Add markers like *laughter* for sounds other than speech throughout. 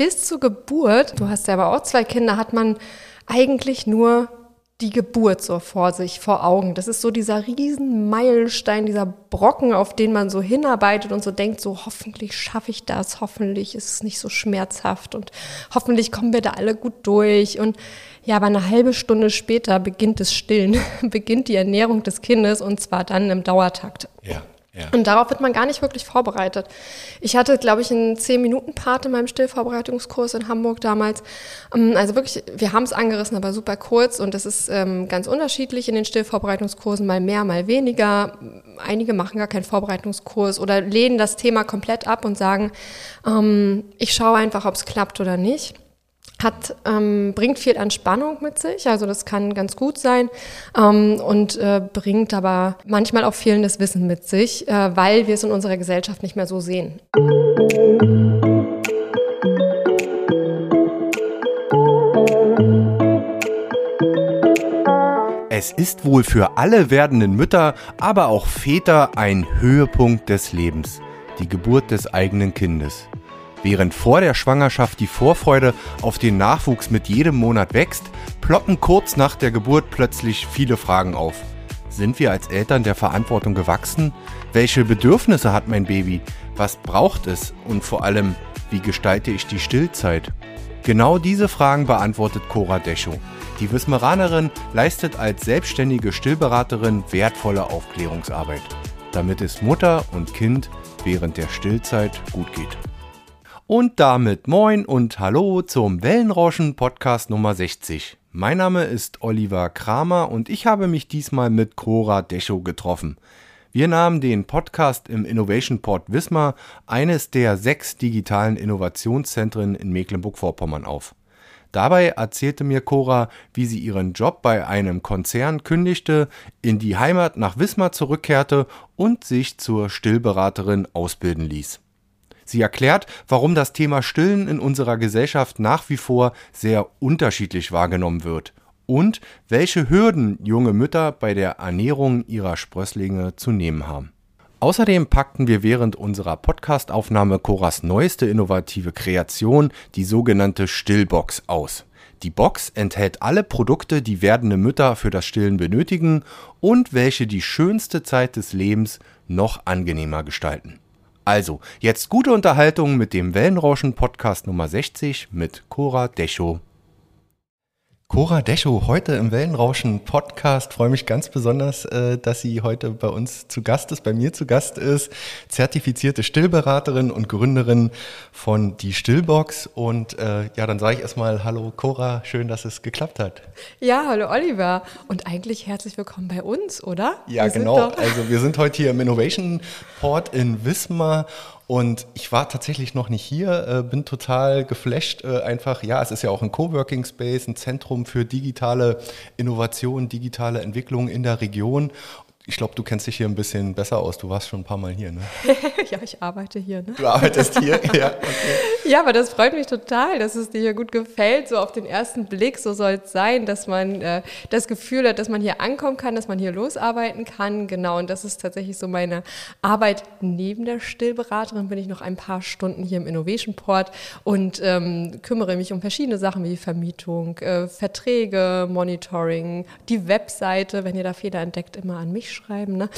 bis zur Geburt, du hast ja aber auch zwei Kinder, hat man eigentlich nur die Geburt so vor sich, vor Augen. Das ist so dieser riesen Meilenstein, dieser Brocken, auf den man so hinarbeitet und so denkt, so hoffentlich schaffe ich das, hoffentlich ist es nicht so schmerzhaft und hoffentlich kommen wir da alle gut durch. Und ja, aber eine halbe Stunde später beginnt das Stillen, *laughs* beginnt die Ernährung des Kindes und zwar dann im Dauertakt. Ja. Ja. Und darauf wird man gar nicht wirklich vorbereitet. Ich hatte, glaube ich, einen 10-Minuten-Part in meinem Stillvorbereitungskurs in Hamburg damals. Ähm, also wirklich, wir haben es angerissen, aber super kurz und das ist ähm, ganz unterschiedlich in den Stillvorbereitungskursen, mal mehr, mal weniger. Einige machen gar keinen Vorbereitungskurs oder lehnen das Thema komplett ab und sagen, ähm, ich schaue einfach, ob es klappt oder nicht hat, ähm, bringt viel Entspannung mit sich, also das kann ganz gut sein ähm, und äh, bringt aber manchmal auch fehlendes Wissen mit sich, äh, weil wir es in unserer Gesellschaft nicht mehr so sehen. Es ist wohl für alle werdenden Mütter, aber auch Väter ein Höhepunkt des Lebens, die Geburt des eigenen Kindes. Während vor der Schwangerschaft die Vorfreude auf den Nachwuchs mit jedem Monat wächst, ploppen kurz nach der Geburt plötzlich viele Fragen auf. Sind wir als Eltern der Verantwortung gewachsen? Welche Bedürfnisse hat mein Baby? Was braucht es? Und vor allem, wie gestalte ich die Stillzeit? Genau diese Fragen beantwortet Cora Deschow. Die Wismeranerin leistet als selbstständige Stillberaterin wertvolle Aufklärungsarbeit, damit es Mutter und Kind während der Stillzeit gut geht. Und damit moin und hallo zum Wellenrauschen Podcast Nummer 60. Mein Name ist Oliver Kramer und ich habe mich diesmal mit Cora Deschow getroffen. Wir nahmen den Podcast im Innovation Port Wismar, eines der sechs digitalen Innovationszentren in Mecklenburg-Vorpommern auf. Dabei erzählte mir Cora, wie sie ihren Job bei einem Konzern kündigte, in die Heimat nach Wismar zurückkehrte und sich zur Stillberaterin ausbilden ließ. Sie erklärt, warum das Thema Stillen in unserer Gesellschaft nach wie vor sehr unterschiedlich wahrgenommen wird und welche Hürden junge Mütter bei der Ernährung ihrer Sprösslinge zu nehmen haben. Außerdem packten wir während unserer Podcastaufnahme Coras neueste innovative Kreation, die sogenannte Stillbox, aus. Die Box enthält alle Produkte, die werdende Mütter für das Stillen benötigen und welche die schönste Zeit des Lebens noch angenehmer gestalten. Also, jetzt gute Unterhaltung mit dem Wellenrauschen Podcast Nummer 60 mit Cora Deschow. Cora Deschow, heute im Wellenrauschen Podcast. Freue mich ganz besonders, äh, dass sie heute bei uns zu Gast ist, bei mir zu Gast ist. Zertifizierte Stillberaterin und Gründerin von Die Stillbox. Und äh, ja, dann sage ich erstmal Hallo Cora, schön, dass es geklappt hat. Ja, hallo Oliver. Und eigentlich herzlich willkommen bei uns, oder? Ja, wir genau. Also wir sind heute hier im Innovation Port in Wismar und ich war tatsächlich noch nicht hier, äh, bin total geflasht. Äh, einfach, ja, es ist ja auch ein Coworking Space, ein Zentrum für digitale Innovation, digitale Entwicklung in der Region. Ich glaube, du kennst dich hier ein bisschen besser aus. Du warst schon ein paar Mal hier, ne? *laughs* ja, ich arbeite hier, ne? Du arbeitest hier, *laughs* ja. Okay. Ja, aber das freut mich total, dass es dir hier gut gefällt. So auf den ersten Blick, so soll es sein, dass man äh, das Gefühl hat, dass man hier ankommen kann, dass man hier losarbeiten kann. Genau, und das ist tatsächlich so meine Arbeit. Neben der Stillberaterin bin ich noch ein paar Stunden hier im Innovation Port und ähm, kümmere mich um verschiedene Sachen wie Vermietung, äh, Verträge, Monitoring, die Webseite. Wenn ihr da Fehler entdeckt, immer an mich schreiben. Ne?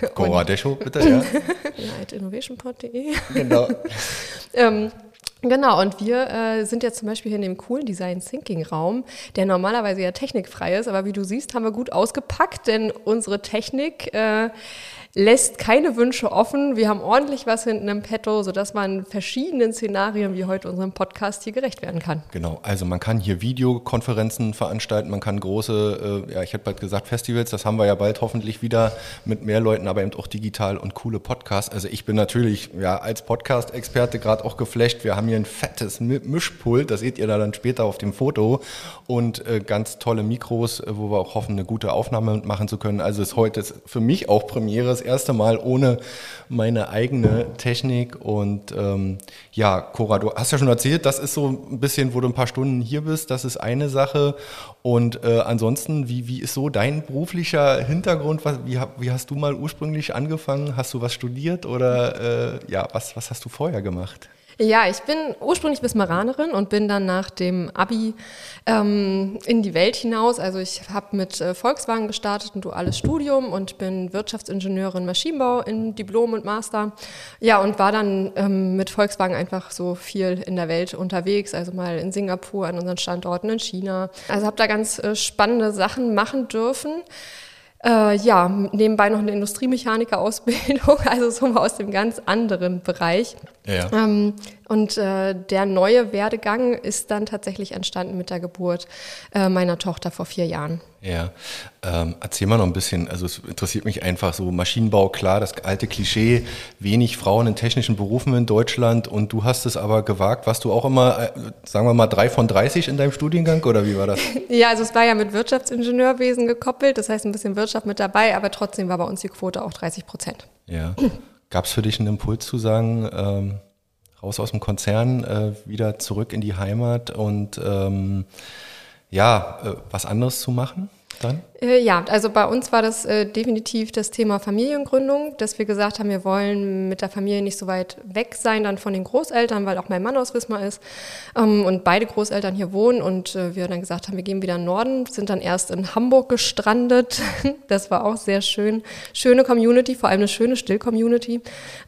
Ja. *laughs* Cora Deschow, bitte, ja. *laughs* ja innovationpod.de. Genau. *laughs* ähm, Genau, und wir äh, sind jetzt zum Beispiel hier in dem coolen Design Thinking Raum, der normalerweise ja technikfrei ist, aber wie du siehst, haben wir gut ausgepackt, denn unsere Technik äh, lässt keine Wünsche offen. Wir haben ordentlich was hinten im Petto, sodass man verschiedenen Szenarien wie heute unserem Podcast hier gerecht werden kann. Genau, also man kann hier Videokonferenzen veranstalten, man kann große, äh, ja, ich hätte bald gesagt Festivals, das haben wir ja bald hoffentlich wieder mit mehr Leuten, aber eben auch digital und coole Podcasts. Also ich bin natürlich ja als Podcast-Experte gerade auch geflasht. Wir haben hier ein fettes Mischpult, das seht ihr da dann später auf dem Foto und äh, ganz tolle Mikros, äh, wo wir auch hoffen, eine gute Aufnahme machen zu können. Also ist heute für mich auch Premiere das erste Mal ohne meine eigene Technik. Und ähm, ja, Cora, du hast ja schon erzählt, das ist so ein bisschen, wo du ein paar Stunden hier bist, das ist eine Sache. Und äh, ansonsten, wie, wie ist so dein beruflicher Hintergrund? Was, wie, wie hast du mal ursprünglich angefangen? Hast du was studiert oder äh, ja, was, was hast du vorher gemacht? Ja, ich bin ursprünglich Wismaranerin und bin dann nach dem Abi ähm, in die Welt hinaus. Also ich habe mit äh, Volkswagen gestartet, ein duales Studium und bin Wirtschaftsingenieurin Maschinenbau in Diplom und Master. Ja, und war dann ähm, mit Volkswagen einfach so viel in der Welt unterwegs, also mal in Singapur, an unseren Standorten in China. Also habe da ganz äh, spannende Sachen machen dürfen. Äh, ja, nebenbei noch eine Industriemechaniker-Ausbildung, *laughs* also so aus dem ganz anderen Bereich. Ja. Ähm, und äh, der neue Werdegang ist dann tatsächlich entstanden mit der Geburt äh, meiner Tochter vor vier Jahren. Ja, ähm, erzähl mal noch ein bisschen, also es interessiert mich einfach so, Maschinenbau, klar, das alte Klischee, wenig Frauen in technischen Berufen in Deutschland und du hast es aber gewagt, warst du auch immer, äh, sagen wir mal, drei von 30 in deinem Studiengang oder wie war das? *laughs* ja, also es war ja mit Wirtschaftsingenieurwesen gekoppelt, das heißt ein bisschen Wirtschaft mit dabei, aber trotzdem war bei uns die Quote auch 30 Prozent. Ja, gab es für dich einen Impuls zu sagen, ähm, raus aus dem Konzern, äh, wieder zurück in die Heimat und ähm, ja, äh, was anderes zu machen dann? Äh, ja, also bei uns war das äh, definitiv das Thema Familiengründung, dass wir gesagt haben, wir wollen mit der Familie nicht so weit weg sein dann von den Großeltern, weil auch mein Mann aus Wismar ist ähm, und beide Großeltern hier wohnen und äh, wir dann gesagt haben, wir gehen wieder in den Norden, sind dann erst in Hamburg gestrandet. *laughs* das war auch sehr schön. Schöne Community, vor allem eine schöne Still-Community.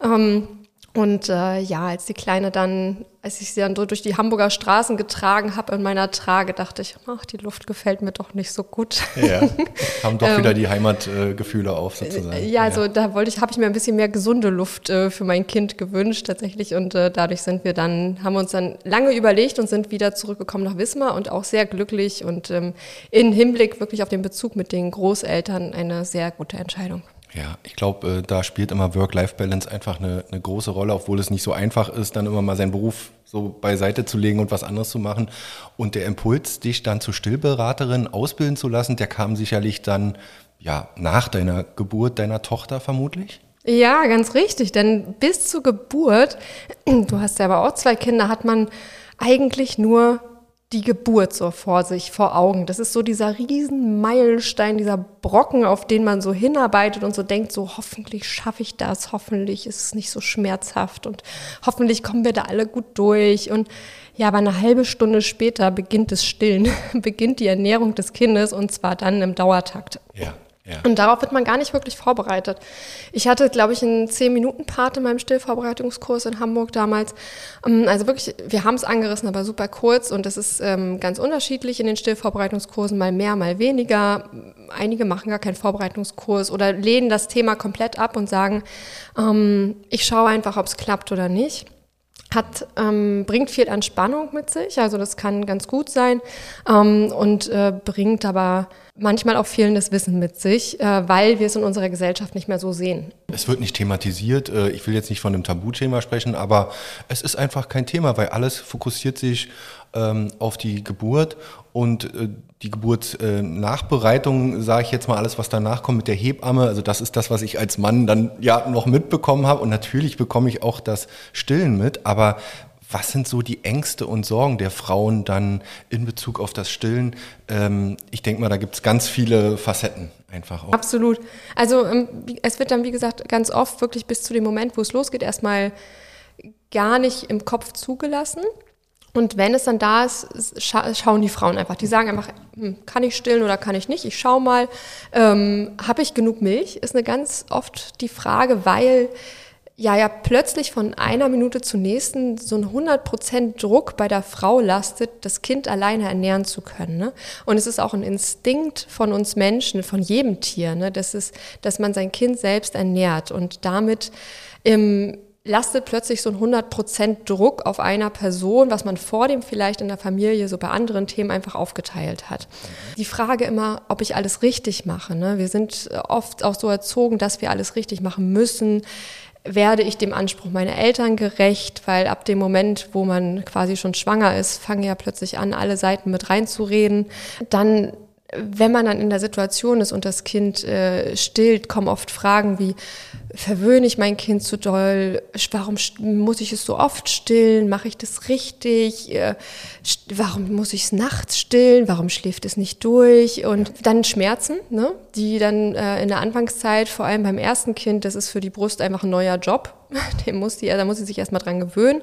Ähm, und äh, ja, als die Kleine dann, als ich sie dann so durch die Hamburger Straßen getragen habe in meiner Trage, dachte ich, ach, die Luft gefällt mir doch nicht so gut. Ja, *laughs* haben doch wieder ähm, die Heimatgefühle äh, auf sozusagen. Ja, also da wollte ich, habe ich mir ein bisschen mehr gesunde Luft äh, für mein Kind gewünscht tatsächlich und äh, dadurch sind wir dann, haben wir uns dann lange überlegt und sind wieder zurückgekommen nach Wismar und auch sehr glücklich und ähm, in Hinblick wirklich auf den Bezug mit den Großeltern eine sehr gute Entscheidung. Ja, ich glaube, äh, da spielt immer Work-Life-Balance einfach eine, eine, große Rolle, obwohl es nicht so einfach ist, dann immer mal seinen Beruf so beiseite zu legen und was anderes zu machen. Und der Impuls, dich dann zur Stillberaterin ausbilden zu lassen, der kam sicherlich dann ja nach deiner Geburt deiner Tochter vermutlich. Ja, ganz richtig. Denn bis zur Geburt, *clears throat* du hast ja aber auch zwei Kinder, hat man eigentlich nur die Geburt so vor sich, vor Augen. Das ist so dieser riesen Meilenstein, dieser Brocken, auf den man so hinarbeitet und so denkt, so hoffentlich schaffe ich das, hoffentlich ist es nicht so schmerzhaft und hoffentlich kommen wir da alle gut durch. Und ja, aber eine halbe Stunde später beginnt das Stillen, *laughs* beginnt die Ernährung des Kindes und zwar dann im Dauertakt. Ja. Ja. Und darauf wird man gar nicht wirklich vorbereitet. Ich hatte, glaube ich, einen 10-Minuten-Part in meinem Stillvorbereitungskurs in Hamburg damals. Ähm, also wirklich, wir haben es angerissen, aber super kurz und das ist ähm, ganz unterschiedlich in den Stillvorbereitungskursen, mal mehr, mal weniger. Einige machen gar keinen Vorbereitungskurs oder lehnen das Thema komplett ab und sagen, ähm, ich schaue einfach, ob es klappt oder nicht hat, ähm, bringt viel Entspannung mit sich, also das kann ganz gut sein ähm, und äh, bringt aber manchmal auch fehlendes Wissen mit sich, äh, weil wir es in unserer Gesellschaft nicht mehr so sehen. Es wird nicht thematisiert, äh, ich will jetzt nicht von einem Tabuthema sprechen, aber es ist einfach kein Thema, weil alles fokussiert sich ähm, auf die Geburt und äh, die Geburtsnachbereitung, sage ich jetzt mal alles, was danach kommt mit der Hebamme. Also das ist das, was ich als Mann dann ja noch mitbekommen habe. Und natürlich bekomme ich auch das Stillen mit. Aber was sind so die Ängste und Sorgen der Frauen dann in Bezug auf das Stillen? Ähm, ich denke mal, da gibt es ganz viele Facetten einfach auch. Absolut. Also ähm, es wird dann, wie gesagt, ganz oft wirklich bis zu dem Moment, wo es losgeht, erstmal gar nicht im Kopf zugelassen. Und wenn es dann da ist, scha schauen die Frauen einfach. Die sagen einfach, hm, kann ich stillen oder kann ich nicht? Ich schau mal, ähm, habe ich genug Milch? Ist eine ganz oft die Frage, weil ja ja plötzlich von einer Minute zur nächsten so ein 100% Druck bei der Frau lastet, das Kind alleine ernähren zu können. Ne? Und es ist auch ein Instinkt von uns Menschen, von jedem Tier, ne? das ist, dass man sein Kind selbst ernährt und damit im lastet plötzlich so ein 100% Druck auf einer Person, was man vor dem vielleicht in der Familie so bei anderen Themen einfach aufgeteilt hat. Die Frage immer, ob ich alles richtig mache. Ne? Wir sind oft auch so erzogen, dass wir alles richtig machen müssen. Werde ich dem Anspruch meiner Eltern gerecht? Weil ab dem Moment, wo man quasi schon schwanger ist, fangen ja plötzlich an, alle Seiten mit reinzureden. Dann wenn man dann in der Situation ist und das Kind äh, stillt, kommen oft Fragen wie, verwöhne ich mein Kind zu doll? Warum muss ich es so oft stillen? Mache ich das richtig? Äh, warum muss ich es nachts stillen? Warum schläft es nicht durch? Und dann Schmerzen, ne? die dann äh, in der Anfangszeit, vor allem beim ersten Kind, das ist für die Brust einfach ein neuer Job. *laughs* Den muss die, da muss sie sich erstmal dran gewöhnen.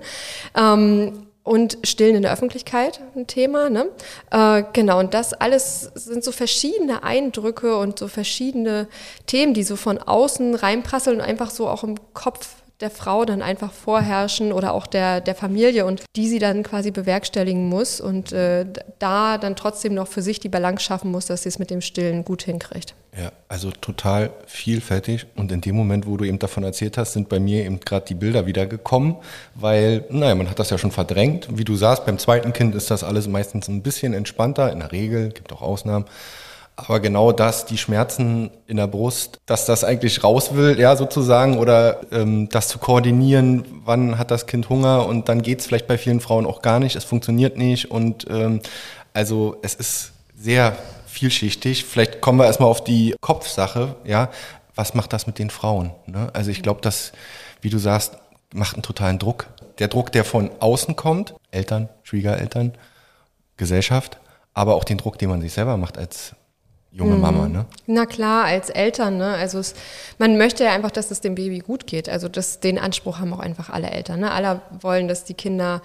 Ähm, und Stillen in der Öffentlichkeit ein Thema. Ne? Äh, genau, und das alles sind so verschiedene Eindrücke und so verschiedene Themen, die so von außen reinprasseln und einfach so auch im Kopf der Frau dann einfach vorherrschen oder auch der, der Familie und die sie dann quasi bewerkstelligen muss und äh, da dann trotzdem noch für sich die Balance schaffen muss, dass sie es mit dem Stillen gut hinkriegt. Ja, also total vielfältig und in dem Moment, wo du eben davon erzählt hast, sind bei mir eben gerade die Bilder wieder gekommen, weil, naja, man hat das ja schon verdrängt. Wie du sagst, beim zweiten Kind ist das alles meistens ein bisschen entspannter, in der Regel, gibt auch Ausnahmen. Aber genau das, die Schmerzen in der Brust, dass das eigentlich raus will, ja, sozusagen, oder ähm, das zu koordinieren, wann hat das Kind Hunger und dann geht's vielleicht bei vielen Frauen auch gar nicht, es funktioniert nicht und ähm, also es ist sehr vielschichtig. Vielleicht kommen wir erstmal auf die Kopfsache, ja, was macht das mit den Frauen? Ne? Also ich glaube, das, wie du sagst, macht einen totalen Druck. Der Druck, der von außen kommt, Eltern, Schwiegereltern, Gesellschaft, aber auch den Druck, den man sich selber macht als junge mhm. Mama, ne? Na klar, als Eltern, ne? Also es, man möchte ja einfach, dass es dem Baby gut geht. Also das, den Anspruch haben auch einfach alle Eltern. Ne? Alle wollen, dass die Kinder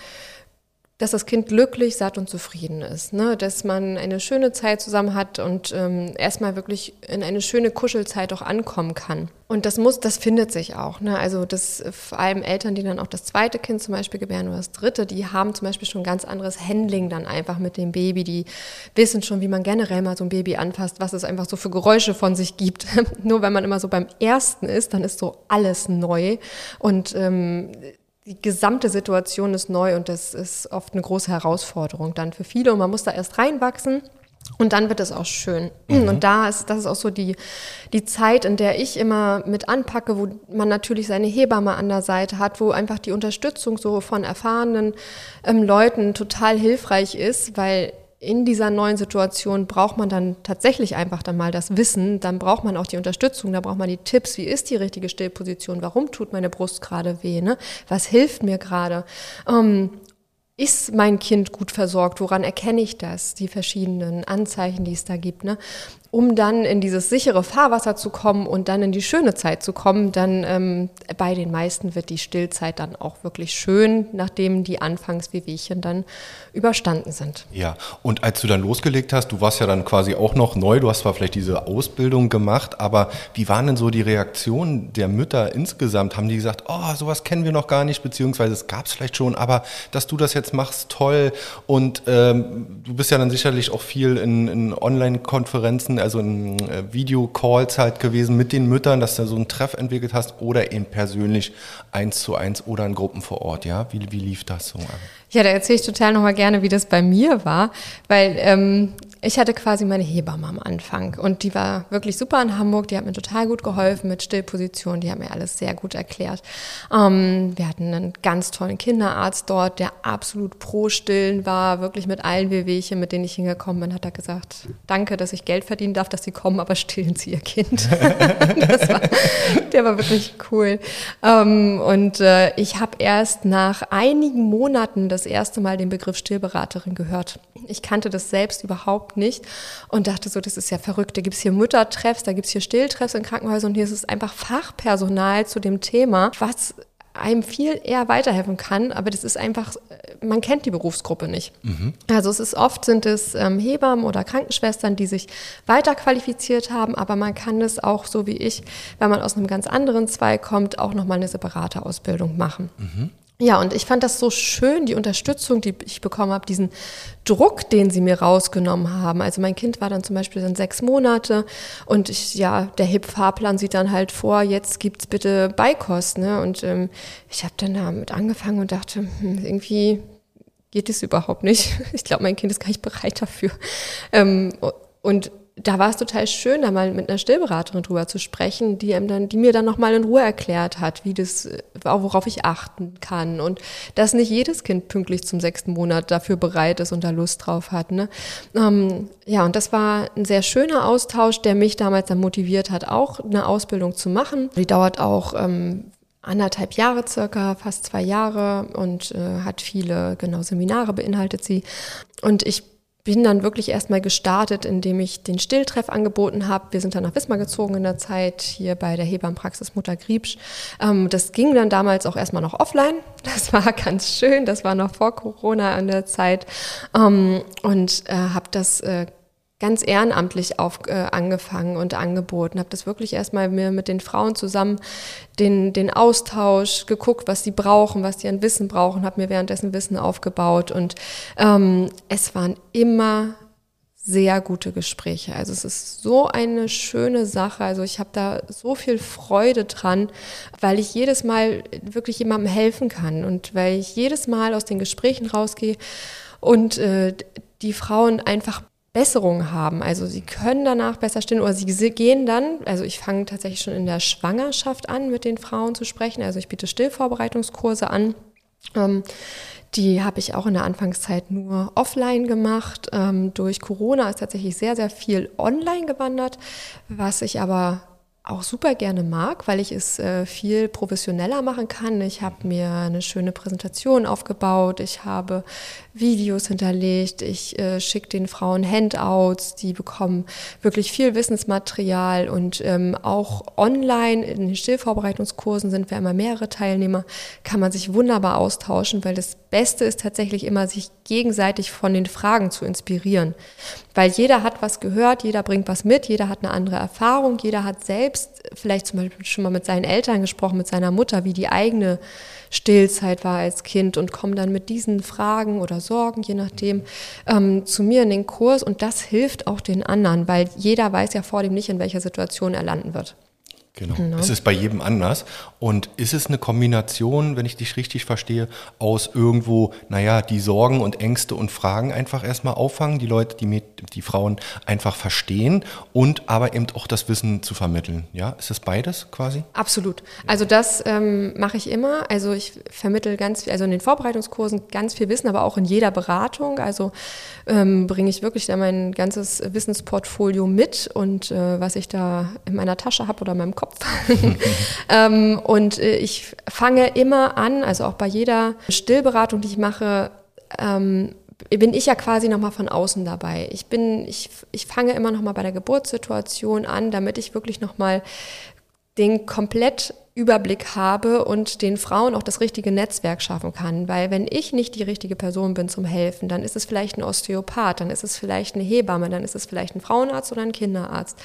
dass das Kind glücklich, satt und zufrieden ist. Ne? Dass man eine schöne Zeit zusammen hat und ähm, erstmal wirklich in eine schöne Kuschelzeit auch ankommen kann. Und das muss, das findet sich auch. Ne? Also das vor allem Eltern, die dann auch das zweite Kind zum Beispiel gebären oder das dritte, die haben zum Beispiel schon ein ganz anderes Handling dann einfach mit dem Baby. Die wissen schon, wie man generell mal so ein Baby anfasst, was es einfach so für Geräusche von sich gibt. *laughs* Nur wenn man immer so beim ersten ist, dann ist so alles neu und ähm, die gesamte Situation ist neu und das ist oft eine große Herausforderung dann für viele und man muss da erst reinwachsen. Und dann wird es auch schön. Mhm. Und da ist, das ist auch so die, die Zeit, in der ich immer mit anpacke, wo man natürlich seine Hebamme an der Seite hat, wo einfach die Unterstützung so von erfahrenen ähm, Leuten total hilfreich ist, weil in dieser neuen Situation braucht man dann tatsächlich einfach dann mal das Wissen, dann braucht man auch die Unterstützung, da braucht man die Tipps, wie ist die richtige Stillposition, warum tut meine Brust gerade weh, ne? was hilft mir gerade. Ähm, ist mein Kind gut versorgt? Woran erkenne ich das? Die verschiedenen Anzeichen, die es da gibt. Ne? um dann in dieses sichere Fahrwasser zu kommen und dann in die schöne Zeit zu kommen, dann ähm, bei den meisten wird die Stillzeit dann auch wirklich schön, nachdem die Anfangswehwehchen dann überstanden sind. Ja, und als du dann losgelegt hast, du warst ja dann quasi auch noch neu, du hast zwar vielleicht diese Ausbildung gemacht, aber wie waren denn so die Reaktionen der Mütter insgesamt? Haben die gesagt, oh, sowas kennen wir noch gar nicht, beziehungsweise es gab es vielleicht schon, aber dass du das jetzt machst, toll. Und ähm, du bist ja dann sicherlich auch viel in, in Online-Konferenzen also in äh, Videocalls halt gewesen mit den Müttern, dass du so einen Treff entwickelt hast oder eben persönlich eins zu eins oder in Gruppen vor Ort, ja? Wie, wie lief das so? Ja, da erzähle ich total nochmal gerne, wie das bei mir war, weil ähm, ich hatte quasi meine Hebamme am Anfang und die war wirklich super in Hamburg, die hat mir total gut geholfen mit Stillposition, die hat mir alles sehr gut erklärt. Ähm, wir hatten einen ganz tollen Kinderarzt dort, der absolut pro Stillen war, wirklich mit allen Wehwehchen, mit denen ich hingekommen bin, hat er gesagt, danke, dass ich Geld verdienen darf, dass Sie kommen, aber stillen Sie Ihr Kind. *laughs* war, der war wirklich cool. Ähm, und äh, ich habe erst nach einigen Monaten das erste Mal den Begriff Stillberaterin gehört. Ich kannte das selbst überhaupt nicht und dachte so, das ist ja verrückt. Da gibt es hier Müttertreffs, da gibt es hier Stilltreffs in Krankenhäusern und hier ist es einfach Fachpersonal zu dem Thema, was einem viel eher weiterhelfen kann, aber das ist einfach, man kennt die Berufsgruppe nicht. Mhm. Also es ist oft sind es ähm, Hebammen oder Krankenschwestern, die sich weiter qualifiziert haben, aber man kann es auch so wie ich, wenn man aus einem ganz anderen Zweig kommt, auch nochmal eine separate Ausbildung machen. Mhm. Ja, und ich fand das so schön, die Unterstützung, die ich bekommen habe, diesen Druck, den sie mir rausgenommen haben. Also mein Kind war dann zum Beispiel dann sechs Monate und ich, ja, der HIP-Fahrplan sieht dann halt vor, jetzt gibt's bitte Beikost. Ne? Und ähm, ich habe dann damit angefangen und dachte, hm, irgendwie geht es überhaupt nicht. *laughs* Ich glaube, mein Kind ist gar nicht bereit dafür. Ähm, und da war es total schön, da mal mit einer Stillberaterin drüber zu sprechen, die einem dann, die mir dann nochmal in Ruhe erklärt hat, wie das, worauf ich achten kann und dass nicht jedes Kind pünktlich zum sechsten Monat dafür bereit ist und da Lust drauf hat. Ne? Ähm, ja, und das war ein sehr schöner Austausch, der mich damals dann motiviert hat, auch eine Ausbildung zu machen. Die dauert auch ähm, anderthalb Jahre circa, fast zwei Jahre und äh, hat viele, genau, Seminare beinhaltet sie. Und ich bin dann wirklich erstmal gestartet, indem ich den Stilltreff angeboten habe. Wir sind dann nach Wismar gezogen in der Zeit, hier bei der Hebammenpraxis Mutter Griebsch. Ähm, das ging dann damals auch erstmal noch offline. *laughs* Das war ganz schön, das war noch vor Corona an der Zeit. Ähm, und äh, habe das äh, ganz ehrenamtlich auf, äh, angefangen und angeboten. Habe das wirklich erstmal mir mit den Frauen zusammen den, den Austausch geguckt, was sie brauchen, was sie an Wissen brauchen, habe mir währenddessen Wissen aufgebaut und ähm, es waren immer sehr gute Gespräche. Also es ist so eine schöne Sache. Also ich habe da so viel Freude dran, weil ich jedes Mal wirklich jemandem helfen kann und weil ich jedes Mal aus den Gesprächen rausgehe und äh, die Frauen einfach Besserung haben. Also sie können danach besser stillen oder sie gehen dann, also ich fange tatsächlich schon in der Schwangerschaft an, mit den Frauen zu sprechen. Also ich biete Stillvorbereitungskurse an. Ähm, die habe ich auch in der Anfangszeit nur offline gemacht. Ähm, durch Corona ist tatsächlich sehr, sehr viel online gewandert, was ich aber auch super gerne mag, weil ich es äh, viel professioneller machen kann. Ich habe mir eine schöne Präsentation aufgebaut, ich habe Videos hinterlegt, ich äh, schicke den Frauen Handouts, die bekommen wirklich viel Wissensmaterial und ähm, auch online in den Stillvorbereitungskursen sind wir immer mehrere Teilnehmer, kann man sich wunderbar austauschen, weil das Beste ist tatsächlich immer, sich gegenseitig von den Fragen zu inspirieren. Weil jeder hat was gehört, jeder bringt was mit, jeder hat eine andere Erfahrung, jeder hat selbst vielleicht zum Beispiel schon mal mit seinen Eltern gesprochen, mit seiner Mutter, wie die eigene Stillzeit war als Kind und kommen dann mit diesen Fragen oder Sorgen, je nachdem, ähm, zu mir in den Kurs. Und das hilft auch den anderen, weil jeder weiß ja vor dem nicht, in welcher Situation er landen wird. Genau. genau. Es ist bei jedem anders. Und ist es eine Kombination, wenn ich dich richtig verstehe, aus irgendwo, naja, die Sorgen und Ängste und Fragen einfach erstmal auffangen, die Leute, die, die Frauen einfach verstehen und aber eben auch das Wissen zu vermitteln. Ja, ist es beides quasi? Absolut. Also das ähm, mache ich immer. Also ich vermittel ganz viel, also in den Vorbereitungskursen ganz viel Wissen, aber auch in jeder Beratung. Also ähm, bringe ich wirklich da mein ganzes Wissensportfolio mit und äh, was ich da in meiner Tasche habe oder in meinem Kopf Kopf. *laughs* ähm, und äh, ich fange immer an, also auch bei jeder Stillberatung, die ich mache, ähm, bin ich ja quasi nochmal von außen dabei. Ich bin, ich, ich fange immer nochmal bei der Geburtssituation an, damit ich wirklich nochmal den komplett Überblick habe und den Frauen auch das richtige Netzwerk schaffen kann. Weil wenn ich nicht die richtige Person bin zum Helfen, dann ist es vielleicht ein Osteopath, dann ist es vielleicht eine Hebamme, dann ist es vielleicht ein Frauenarzt oder ein Kinderarzt.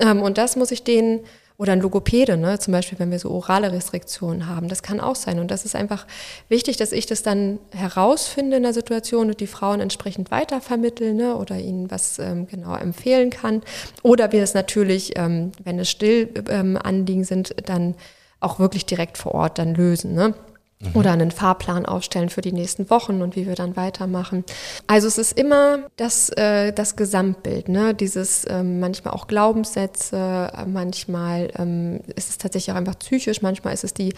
Ähm, und das muss ich denen oder ein Logopäde, ne? zum Beispiel, wenn wir so orale Restriktionen haben. Das kann auch sein. Und das ist einfach wichtig, dass ich das dann herausfinde in der Situation und die Frauen entsprechend weitervermitteln ne? oder ihnen was ähm, genau empfehlen kann. Oder wir es natürlich, ähm, wenn es Stillanliegen ähm, sind, dann auch wirklich direkt vor Ort dann lösen. Ne? Mhm. Oder einen Fahrplan aufstellen für die nächsten Wochen und wie wir dann weitermachen. Also es ist immer das, äh, das Gesamtbild, ne? dieses ähm, manchmal auch Glaubenssätze, äh, manchmal ähm, ist es tatsächlich auch einfach psychisch, manchmal ist es die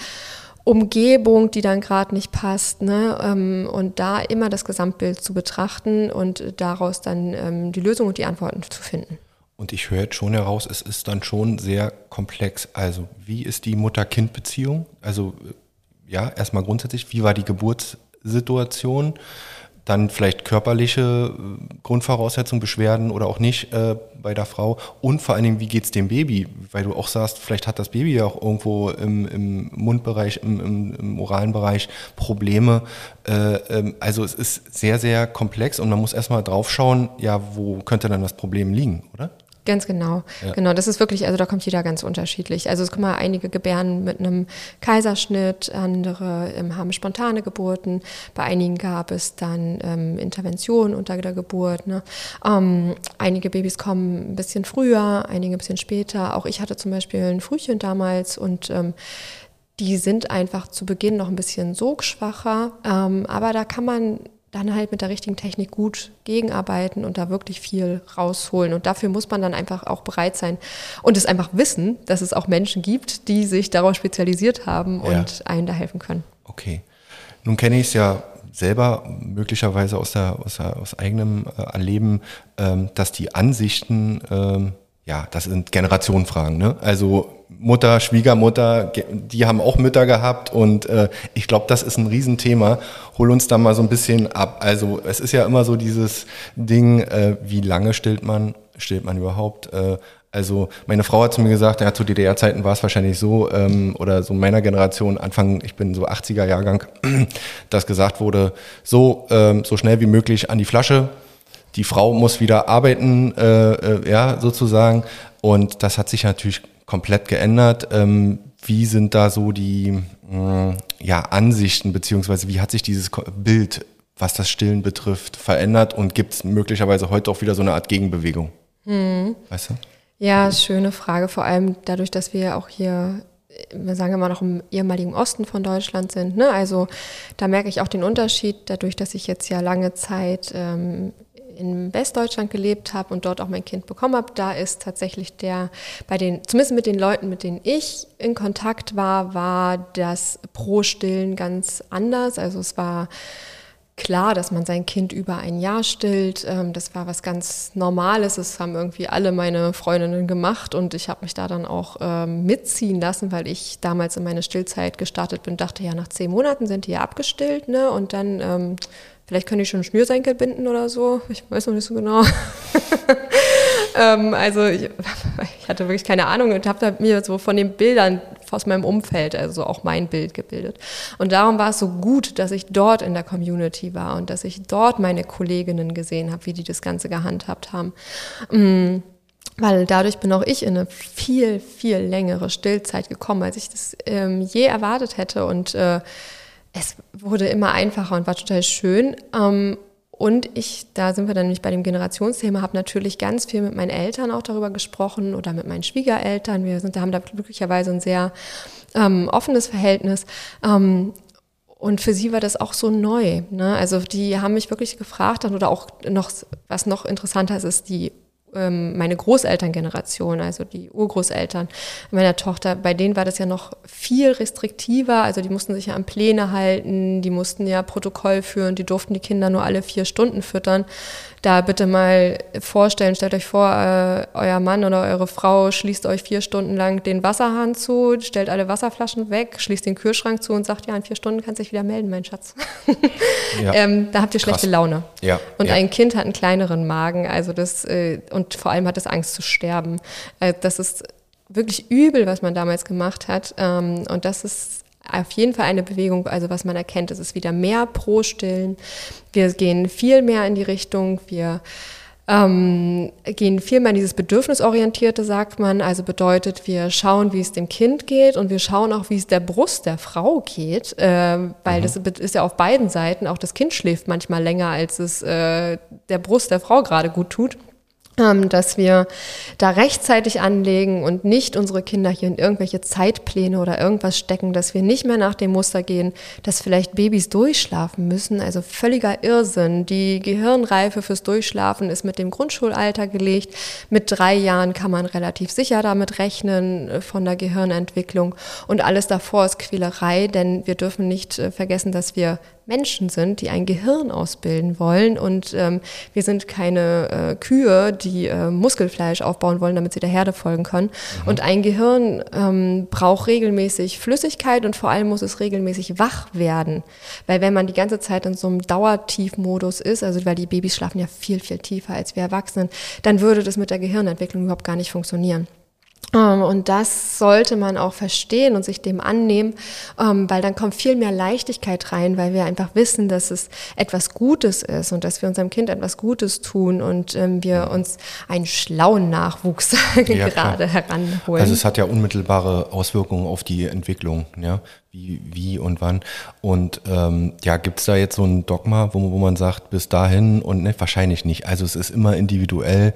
Umgebung, die dann gerade nicht passt. Ne? Ähm, und da immer das Gesamtbild zu betrachten und daraus dann ähm, die Lösung und die Antworten zu finden. Und ich höre jetzt schon heraus, es ist dann schon sehr komplex. Also wie ist die Mutter-Kind-Beziehung? Also ja, erstmal grundsätzlich, wie war die Geburtssituation? Dann vielleicht körperliche äh, Grundvoraussetzungen, Beschwerden oder auch nicht äh, bei der Frau. Und vor allen Dingen, wie geht's dem Baby? Weil du auch sagst, vielleicht hat das Baby ja auch irgendwo im, im Mundbereich, im, im, im, oralen Bereich Probleme. Äh, ähm, also es ist sehr, sehr komplex und man muss erstmal drauf schauen, ja, wo könnte dann das Problem liegen, oder? Ganz genau. Ja. Genau, das ist wirklich, also da kommt jeder ganz unterschiedlich. Also es kommen mal einige gebären mit einem Kaiserschnitt, andere ähm, haben spontane Geburten. Bei einigen gab es dann ähm, Interventionen unter der Geburt. Ne? Ähm, einige Babys kommen ein bisschen früher, einige ein bisschen später. Auch ich hatte zum Beispiel ein Frühchen damals und ähm, die sind einfach zu Beginn noch ein bisschen sogschwacher. Ähm, aber da kann man dann halt mit der richtigen Technik gut gegenarbeiten und da wirklich viel rausholen. Und dafür muss man dann einfach auch bereit sein und es einfach wissen, dass es auch Menschen gibt, die sich darauf spezialisiert haben ja. und einem da helfen können. Okay. Nun kenne ich es ja selber möglicherweise aus, der, aus, der, aus eigenem äh, Erleben, ähm, dass die Ansichten, ähm, ja, das sind Generationenfragen. Ne? Also Mutter, Schwiegermutter, die haben auch Mütter gehabt und äh, ich glaube, das ist ein Riesenthema. Hol uns da mal so ein bisschen ab. Also es ist ja immer so dieses Ding, äh, wie lange stillt man, stillt man überhaupt? Äh, also meine Frau hat zu mir gesagt, ja, zu DDR-Zeiten war es wahrscheinlich so, ähm, oder so meiner Generation, Anfang, ich bin so 80er-Jahrgang, *clears throat* dass gesagt wurde, so, ähm, so schnell wie möglich an die Flasche. Die Frau muss wieder arbeiten, äh, äh, ja, sozusagen. Und das hat sich natürlich komplett geändert. Ähm, wie sind da so die mh, ja, Ansichten, beziehungsweise wie hat sich dieses Bild, was das Stillen betrifft, verändert und gibt es möglicherweise heute auch wieder so eine Art Gegenbewegung? Hm. Weißt du? Ja, schöne Frage, vor allem dadurch, dass wir auch hier wir sagen immer noch im ehemaligen Osten von Deutschland sind. Ne? Also da merke ich auch den Unterschied, dadurch, dass ich jetzt ja lange Zeit ähm, in Westdeutschland gelebt habe und dort auch mein Kind bekommen habe, da ist tatsächlich der, bei den, zumindest mit den Leuten, mit denen ich in Kontakt war, war das Pro-Stillen ganz anders. Also es war klar, dass man sein Kind über ein Jahr stillt. Ähm, das war was ganz Normales. Das haben irgendwie alle meine Freundinnen gemacht und ich habe mich da dann auch ähm, mitziehen lassen, weil ich damals in meine Stillzeit gestartet bin, dachte ja, nach zehn Monaten sind die ja abgestillt, ne? Und dann ähm, Vielleicht können die schon Schnürsenkel binden oder so. Ich weiß noch nicht so genau. *laughs* ähm, also ich, *laughs* ich, hatte wirklich keine Ahnung und habe mir so von den Bildern aus meinem Umfeld, also auch mein Bild gebildet. Und darum war es so gut, dass ich dort in der Community war und dass ich dort meine Kolleginnen gesehen habe, wie die das Ganze gehandhabt haben. Mhm weil dadurch bin auch ich in eine viel, viel längere Stillzeit gekommen, als ich das ähm, je erwartet hätte. Und äh, es wurde immer einfacher und war total schön. Ähm, und ich, da sind wir dann nämlich bei dem Generationsthema, habe natürlich ganz viel mit meinen Eltern auch darüber gesprochen oder mit meinen Schwiegereltern. Wir sind, haben da glücklicherweise ein sehr ähm, offenes Verhältnis. Ähm, und für sie war das auch so neu. Ne? Also die haben mich wirklich gefragt oder auch noch, was noch interessanter ist, ist die meine Großelterngeneration, also die Urgroßeltern meiner Tochter, bei denen war das ja noch viel restriktiver. Also die mussten sich ja an Pläne halten, die mussten ja Protokoll führen, die durften die Kinder nur alle vier Stunden füttern da bitte mal vorstellen, stellt euch vor, äh, euer Mann oder eure Frau schließt euch vier Stunden lang den Wasserhahn zu, stellt alle Wasserflaschen weg, schließt den Kühlschrank zu und sagt, ja, in vier Stunden kannst du dich wieder melden, mein Schatz. *laughs* ja. ähm, da habt ihr schlechte Krass. Laune. Ja. Und ja. ein Kind hat einen kleineren Magen, also das, äh, und vor allem hat es Angst zu sterben. Äh, das ist wirklich übel, was man damals gemacht hat. Ähm, und das ist auf jeden Fall eine Bewegung, also was man erkennt, es ist wieder mehr pro Stillen. Wir gehen viel mehr in die Richtung, wir ähm, gehen viel mehr in dieses Bedürfnisorientierte, sagt man. Also bedeutet, wir schauen, wie es dem Kind geht und wir schauen auch, wie es der Brust der Frau geht, äh, weil mhm. das ist ja auf beiden Seiten. Auch das Kind schläft manchmal länger, als es äh, der Brust der Frau gerade gut tut. Dass wir da rechtzeitig anlegen und nicht unsere Kinder hier in irgendwelche Zeitpläne oder irgendwas stecken, dass wir nicht mehr nach dem Muster gehen, dass vielleicht Babys durchschlafen müssen. Also völliger Irrsinn. Die Gehirnreife fürs Durchschlafen ist mit dem Grundschulalter gelegt. Mit drei Jahren kann man relativ sicher damit rechnen äh, von der Gehirnentwicklung. Und alles davor ist Quälerei, denn wir dürfen nicht äh, vergessen, dass wir Menschen sind, die ein Gehirn ausbilden wollen. Und ähm, wir sind keine äh, Kühe, die äh, Muskelfleisch aufbauen wollen, damit sie der Herde folgen können. Mhm. Und ein Gehirn ähm, braucht regelmäßig Flüssigkeit und vor allem muss es regelmäßig wach werden. Weil wenn man die ganze Zeit in so einem Dauertiefmodus ist, also weil die Babys schlafen ja viel, viel tiefer als wir Erwachsenen, dann würde das mit der Gehirnentwicklung überhaupt gar nicht funktionieren. Ähm, und das sollte man auch verstehen und sich dem annehmen, ähm, weil dann kommt viel mehr Leichtigkeit rein, weil wir einfach wissen, dass es etwas Gutes ist und dass wir unserem Kind etwas Gutes tun und ähm, wir uns einen schlauen Nachwuchs *laughs* ja, gerade heranholen. Also es hat ja unmittelbare Auswirkungen auf die Entwicklung, ja, wie, wie und wann. Und ähm, ja, gibt es da jetzt so ein Dogma, wo, wo man sagt, bis dahin und ne, wahrscheinlich nicht. Also es ist immer individuell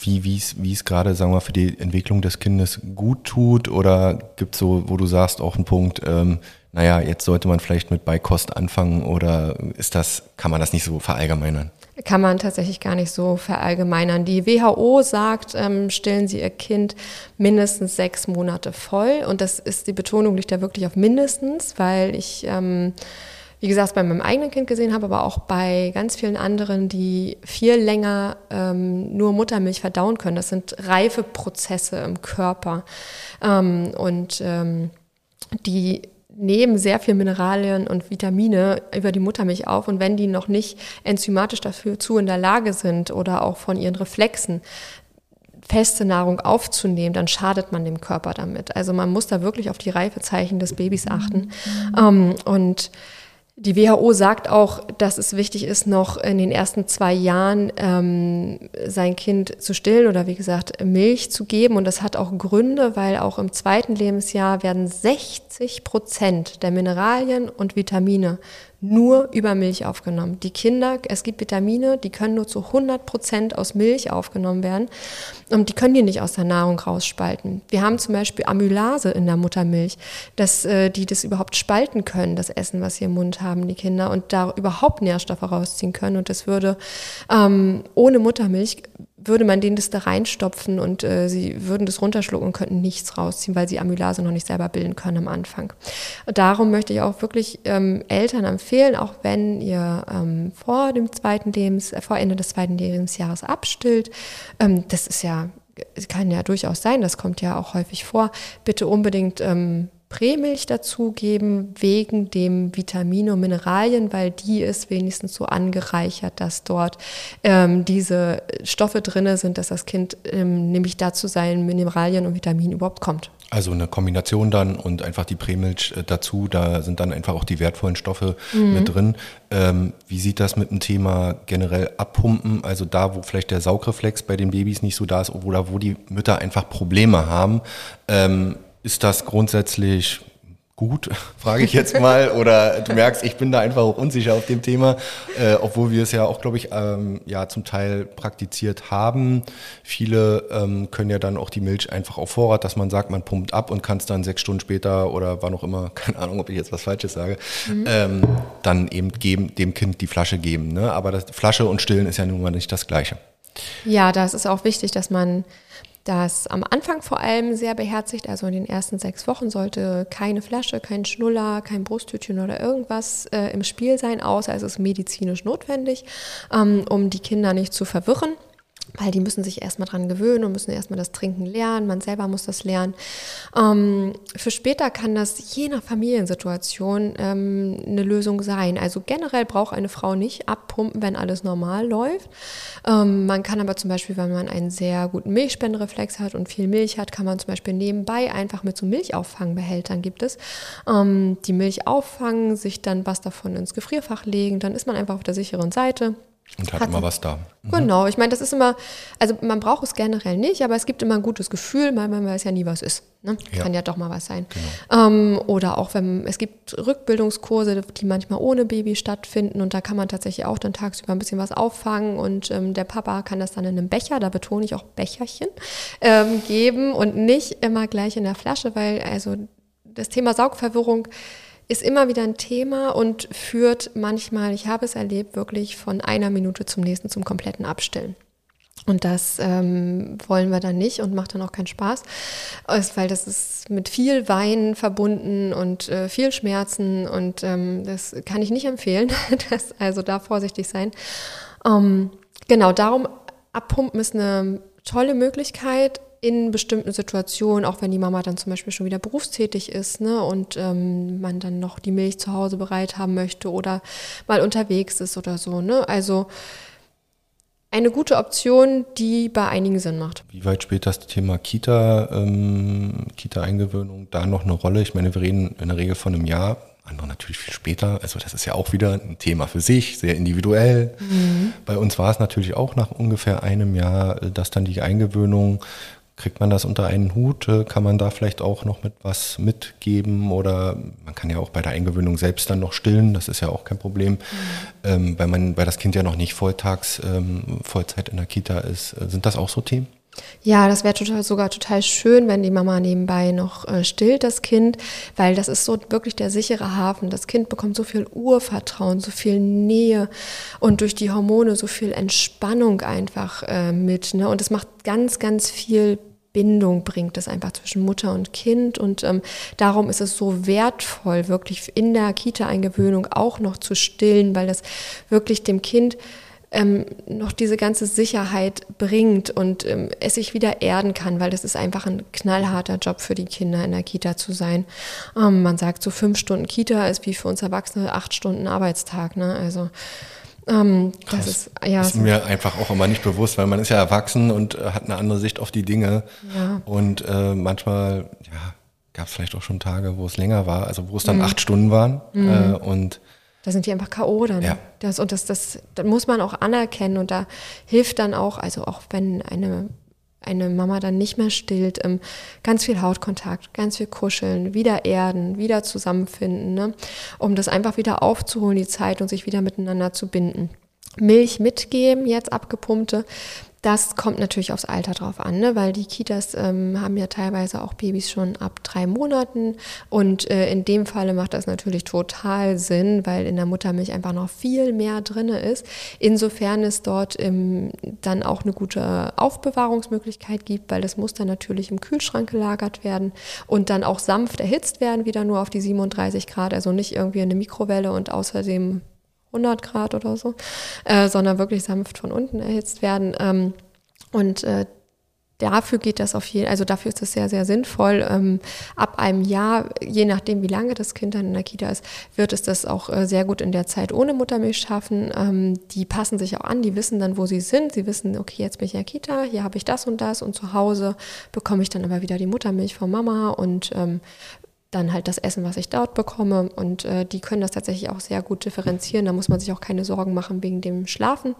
wie es gerade sagen wir für die Entwicklung des Kindes gut tut oder gibt es so, wo du sagst auch einen Punkt, ähm, naja, jetzt sollte man vielleicht mit Beikost anfangen oder ist das kann man das nicht so verallgemeinern? Kann man tatsächlich gar nicht so verallgemeinern. Die WHO sagt, ähm, stillen Sie Ihr Kind mindestens sechs Monate voll und das ist die Betonung liegt da wirklich auf mindestens, weil ich ähm, wie gesagt, bei meinem eigenen Kind gesehen habe, aber auch bei ganz vielen anderen, die viel länger ähm, nur Muttermilch verdauen können. Das sind reife Prozesse im Körper. Ähm, und ähm, die nehmen sehr viel Mineralien und Vitamine über die Muttermilch auf. Und wenn die noch nicht enzymatisch dafür zu in der Lage sind oder auch von ihren Reflexen feste Nahrung aufzunehmen, dann schadet man dem Körper damit. Also man muss da wirklich auf die Reifezeichen des Babys achten. Mhm. Ähm, und die WHO sagt auch, dass es wichtig ist, noch in den ersten zwei Jahren ähm, sein Kind zu stillen oder wie gesagt Milch zu geben. Und das hat auch Gründe, weil auch im zweiten Lebensjahr werden 60 Prozent der Mineralien und Vitamine nur über Milch aufgenommen. Die Kinder, es gibt Vitamine, die können nur zu 100 Prozent aus Milch aufgenommen werden und die können die nicht aus der Nahrung rausspalten. Wir haben zum Beispiel Amylase in der Muttermilch, dass äh, die das überhaupt spalten können, das Essen, was sie im Mund haben, die Kinder, und da überhaupt Nährstoffe rausziehen können. Und das würde ähm, ohne Muttermilch würde man denen das da reinstopfen und äh, sie würden das runterschlucken und könnten nichts rausziehen, weil sie Amylase noch nicht selber bilden können am Anfang. Darum möchte ich auch wirklich ähm, Eltern empfehlen, auch wenn ihr ähm, vor dem zweiten Lebens, äh, vor Ende des zweiten Lebensjahres abstillt, ähm, das ist ja kann ja durchaus sein, das kommt ja auch häufig vor, bitte unbedingt ähm, Prämilch dazugeben wegen dem Vitamine und Mineralien, weil die ist wenigstens so angereichert, dass dort ähm, diese Stoffe drin sind, dass das Kind ähm, nämlich dazu seinen Mineralien und Vitaminen überhaupt kommt. Also eine Kombination dann und einfach die Prämilch äh, dazu, da sind dann einfach auch die wertvollen Stoffe mhm. mit drin. Ähm, wie sieht das mit dem Thema generell abpumpen? Also da, wo vielleicht der Saugreflex bei den Babys nicht so da ist oder wo die Mütter einfach Probleme haben. Ähm, ist das grundsätzlich gut, *laughs* frage ich jetzt mal, oder du merkst, ich bin da einfach auch unsicher auf dem Thema, äh, obwohl wir es ja auch, glaube ich, ähm, ja zum Teil praktiziert haben. Viele ähm, können ja dann auch die Milch einfach auf Vorrat, dass man sagt, man pumpt ab und kann es dann sechs Stunden später oder wann auch immer, *laughs* keine Ahnung, ob ich jetzt was Falsches sage, mhm. ähm, dann eben geben, dem Kind die Flasche geben. Ne? Aber das Flasche und Stillen ist ja nun mal nicht das Gleiche. Ja, das ist auch wichtig, dass man das am Anfang vor allem sehr beherzigt. Also in den ersten sechs Wochen sollte keine Flasche, kein Schnuller, kein Brusttütchen oder irgendwas äh, im Spiel sein, außer es ist medizinisch notwendig, ähm, um die Kinder nicht zu verwirren weil die müssen sich erstmal dran gewöhnen und müssen erstmal das Trinken lernen. Man selber muss das lernen. Ähm, für später kann das je nach Familiensituation ähm, eine Lösung sein. Also generell braucht eine Frau nicht abpumpen, wenn alles normal läuft. Ähm, man kann aber zum Beispiel, wenn man einen sehr guten Milchspendereflex hat und viel Milch hat, kann man zum Beispiel nebenbei einfach mit so Milchauffangbehältern gibt es, ähm, die Milch auffangen, sich dann was davon ins Gefrierfach legen. Dann ist man einfach auf der sicheren Seite. Und hat, hat immer was da. Mhm. Genau, ich meine, das ist immer, also man braucht es generell nicht, aber es gibt immer ein gutes Gefühl, weil man weiß ja nie, was ist. Ne? Ja. Kann ja doch mal was sein. Genau. Ähm, oder auch wenn es gibt Rückbildungskurse, die manchmal ohne Baby stattfinden und da kann man tatsächlich auch dann tagsüber ein bisschen was auffangen und ähm, der Papa kann das dann in einem Becher, da betone ich auch Becherchen, ähm, geben und nicht immer gleich in der Flasche, weil also das Thema Saugverwirrung ist immer wieder ein Thema und führt manchmal, ich habe es erlebt, wirklich von einer Minute zum nächsten zum kompletten Abstillen. Und das ähm, wollen wir dann nicht und macht dann auch keinen Spaß, weil das ist mit viel Wein verbunden und äh, viel Schmerzen und ähm, das kann ich nicht empfehlen. *laughs* das, also da vorsichtig sein. Ähm, genau, darum abpumpen ist eine tolle Möglichkeit in bestimmten Situationen, auch wenn die Mama dann zum Beispiel schon wieder berufstätig ist ne, und ähm, man dann noch die Milch zu Hause bereit haben möchte oder mal unterwegs ist oder so. Ne? Also eine gute Option, die bei einigen Sinn macht. Wie weit spielt das Thema Kita, ähm, Kita-Eingewöhnung da noch eine Rolle? Ich meine, wir reden in der Regel von einem Jahr, andere natürlich viel später. Also das ist ja auch wieder ein Thema für sich, sehr individuell. Mhm. Bei uns war es natürlich auch nach ungefähr einem Jahr, dass dann die Eingewöhnung kriegt man das unter einen Hut? Kann man da vielleicht auch noch mit was mitgeben? Oder man kann ja auch bei der Eingewöhnung selbst dann noch stillen, das ist ja auch kein Problem, mhm. ähm, weil, man, weil das Kind ja noch nicht volltags, ähm, Vollzeit in der Kita ist. Sind das auch so Themen? Ja, das wäre sogar total schön, wenn die Mama nebenbei noch äh, stillt, das Kind, weil das ist so wirklich der sichere Hafen. Das Kind bekommt so viel Urvertrauen, so viel Nähe und durch die Hormone so viel Entspannung einfach äh, mit. Ne? Und es macht ganz, ganz viel Bindung bringt es einfach zwischen Mutter und Kind. Und ähm, darum ist es so wertvoll, wirklich in der Kita-Eingewöhnung auch noch zu stillen, weil das wirklich dem Kind ähm, noch diese ganze Sicherheit bringt und ähm, es sich wieder erden kann, weil das ist einfach ein knallharter Job für die Kinder in der Kita zu sein. Ähm, man sagt so fünf Stunden Kita ist wie für uns Erwachsene acht Stunden Arbeitstag. Ne? Also ähm, das ist, ja, ist mir einfach auch immer nicht bewusst, weil man ist ja erwachsen und äh, hat eine andere Sicht auf die Dinge. Ja. Und äh, manchmal ja, gab es vielleicht auch schon Tage, wo es länger war, also wo es dann mhm. acht Stunden waren. Mhm. Äh, und da sind die einfach K.O. dann. Ja. Das, und das, das, das muss man auch anerkennen. Und da hilft dann auch, also auch wenn eine, eine Mama dann nicht mehr stillt, ähm, ganz viel Hautkontakt, ganz viel Kuscheln, wieder erden, wieder zusammenfinden, ne? um das einfach wieder aufzuholen, die Zeit und sich wieder miteinander zu binden. Milch mitgeben, jetzt abgepumpte, das kommt natürlich aufs Alter drauf an, ne? weil die Kitas ähm, haben ja teilweise auch Babys schon ab drei Monaten. Und äh, in dem Falle macht das natürlich total Sinn, weil in der Muttermilch einfach noch viel mehr drin ist. Insofern es dort ähm, dann auch eine gute Aufbewahrungsmöglichkeit gibt, weil das muss dann natürlich im Kühlschrank gelagert werden und dann auch sanft erhitzt werden, wieder nur auf die 37 Grad, also nicht irgendwie eine Mikrowelle und außerdem 100 Grad oder so, äh, sondern wirklich sanft von unten erhitzt werden. Ähm, und äh, dafür geht das auf jeden also dafür ist es sehr, sehr sinnvoll. Ähm, ab einem Jahr, je nachdem, wie lange das Kind dann in der Kita ist, wird es das auch äh, sehr gut in der Zeit ohne Muttermilch schaffen. Ähm, die passen sich auch an, die wissen dann, wo sie sind. Sie wissen, okay, jetzt bin ich in der Kita, hier habe ich das und das und zu Hause bekomme ich dann aber wieder die Muttermilch von Mama und ähm, dann halt das Essen, was ich dort bekomme. Und äh, die können das tatsächlich auch sehr gut differenzieren. Da muss man sich auch keine Sorgen machen wegen dem Schlafen.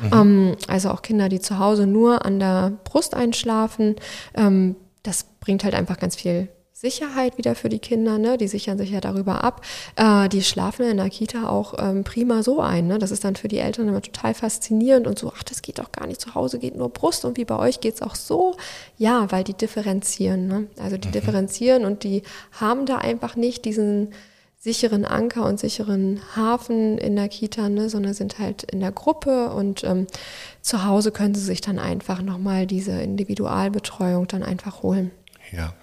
Mhm. Ähm, also auch Kinder, die zu Hause nur an der Brust einschlafen. Ähm, das bringt halt einfach ganz viel Sicherheit wieder für die Kinder, ne? die sichern sich ja darüber ab. Äh, die schlafen in der Kita auch ähm, prima so ein. Ne? Das ist dann für die Eltern immer total faszinierend und so, ach, das geht doch gar nicht, zu Hause geht nur Brust und wie bei euch geht es auch so. Ja, weil die differenzieren. Ne? Also die mhm. differenzieren und die haben da einfach nicht diesen sicheren Anker und sicheren Hafen in der Kita, ne, sondern sind halt in der Gruppe und ähm, zu Hause können sie sich dann einfach nochmal diese Individualbetreuung dann einfach holen. Ja,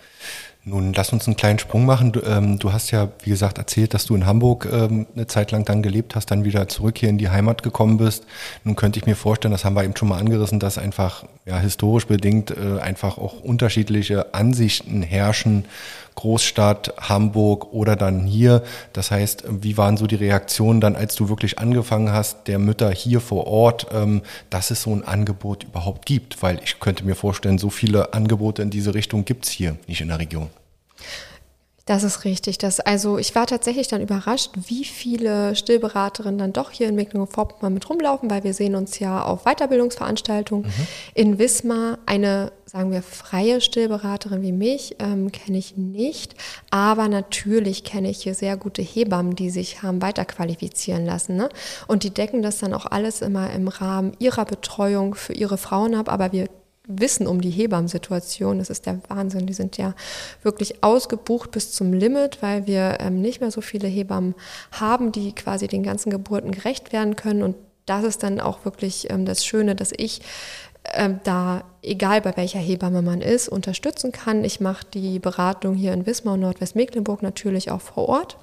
nun, lass uns einen kleinen Sprung machen. Du, ähm, du, hast ja, wie gesagt, erzählt, dass du in Hamburg ähm, eine Zeit lang dann gelebt hast, dann wieder zurück hier in die Heimat gekommen bist. Nun könnte ich mir vorstellen, das haben wir eben schon mal angerissen, dass einfach ja, historisch bedingt äh, einfach auch unterschiedliche Ansichten herrschen Großstadt, Hamburg oder dann hier. Das heißt, wie waren so die Reaktionen dann, als du wirklich angefangen hast, der Mütter hier vor Ort, ähm, dass es so ein Angebot überhaupt gibt? Weil ich könnte mir vorstellen, so viele Angebote in diese Richtung gibt es hier nicht in der Region. Das ist richtig. Das, also ich war tatsächlich dann überrascht, wie viele Stillberaterinnen dann doch hier in Mecklenburg-Vorpommern mit rumlaufen, weil wir sehen uns ja auf Weiterbildungsveranstaltungen. Mhm. In Wismar eine, sagen wir, freie Stillberaterin wie mich ähm, kenne ich nicht. Aber natürlich kenne ich hier sehr gute Hebammen, die sich haben weiterqualifizieren lassen. Ne? Und die decken das dann auch alles immer im Rahmen ihrer Betreuung für ihre Frauen ab. Aber wir wissen um die Hebammensituation. Das ist der Wahnsinn. Die sind ja wirklich ausgebucht bis zum Limit, weil wir ähm, nicht mehr so viele Hebammen haben, die quasi den ganzen Geburten gerecht werden können. Und das ist dann auch wirklich ähm, das Schöne, dass ich ähm, da, egal bei welcher Hebamme man ist, unterstützen kann. Ich mache die Beratung hier in Wismar und Nordwestmecklenburg natürlich auch vor Ort.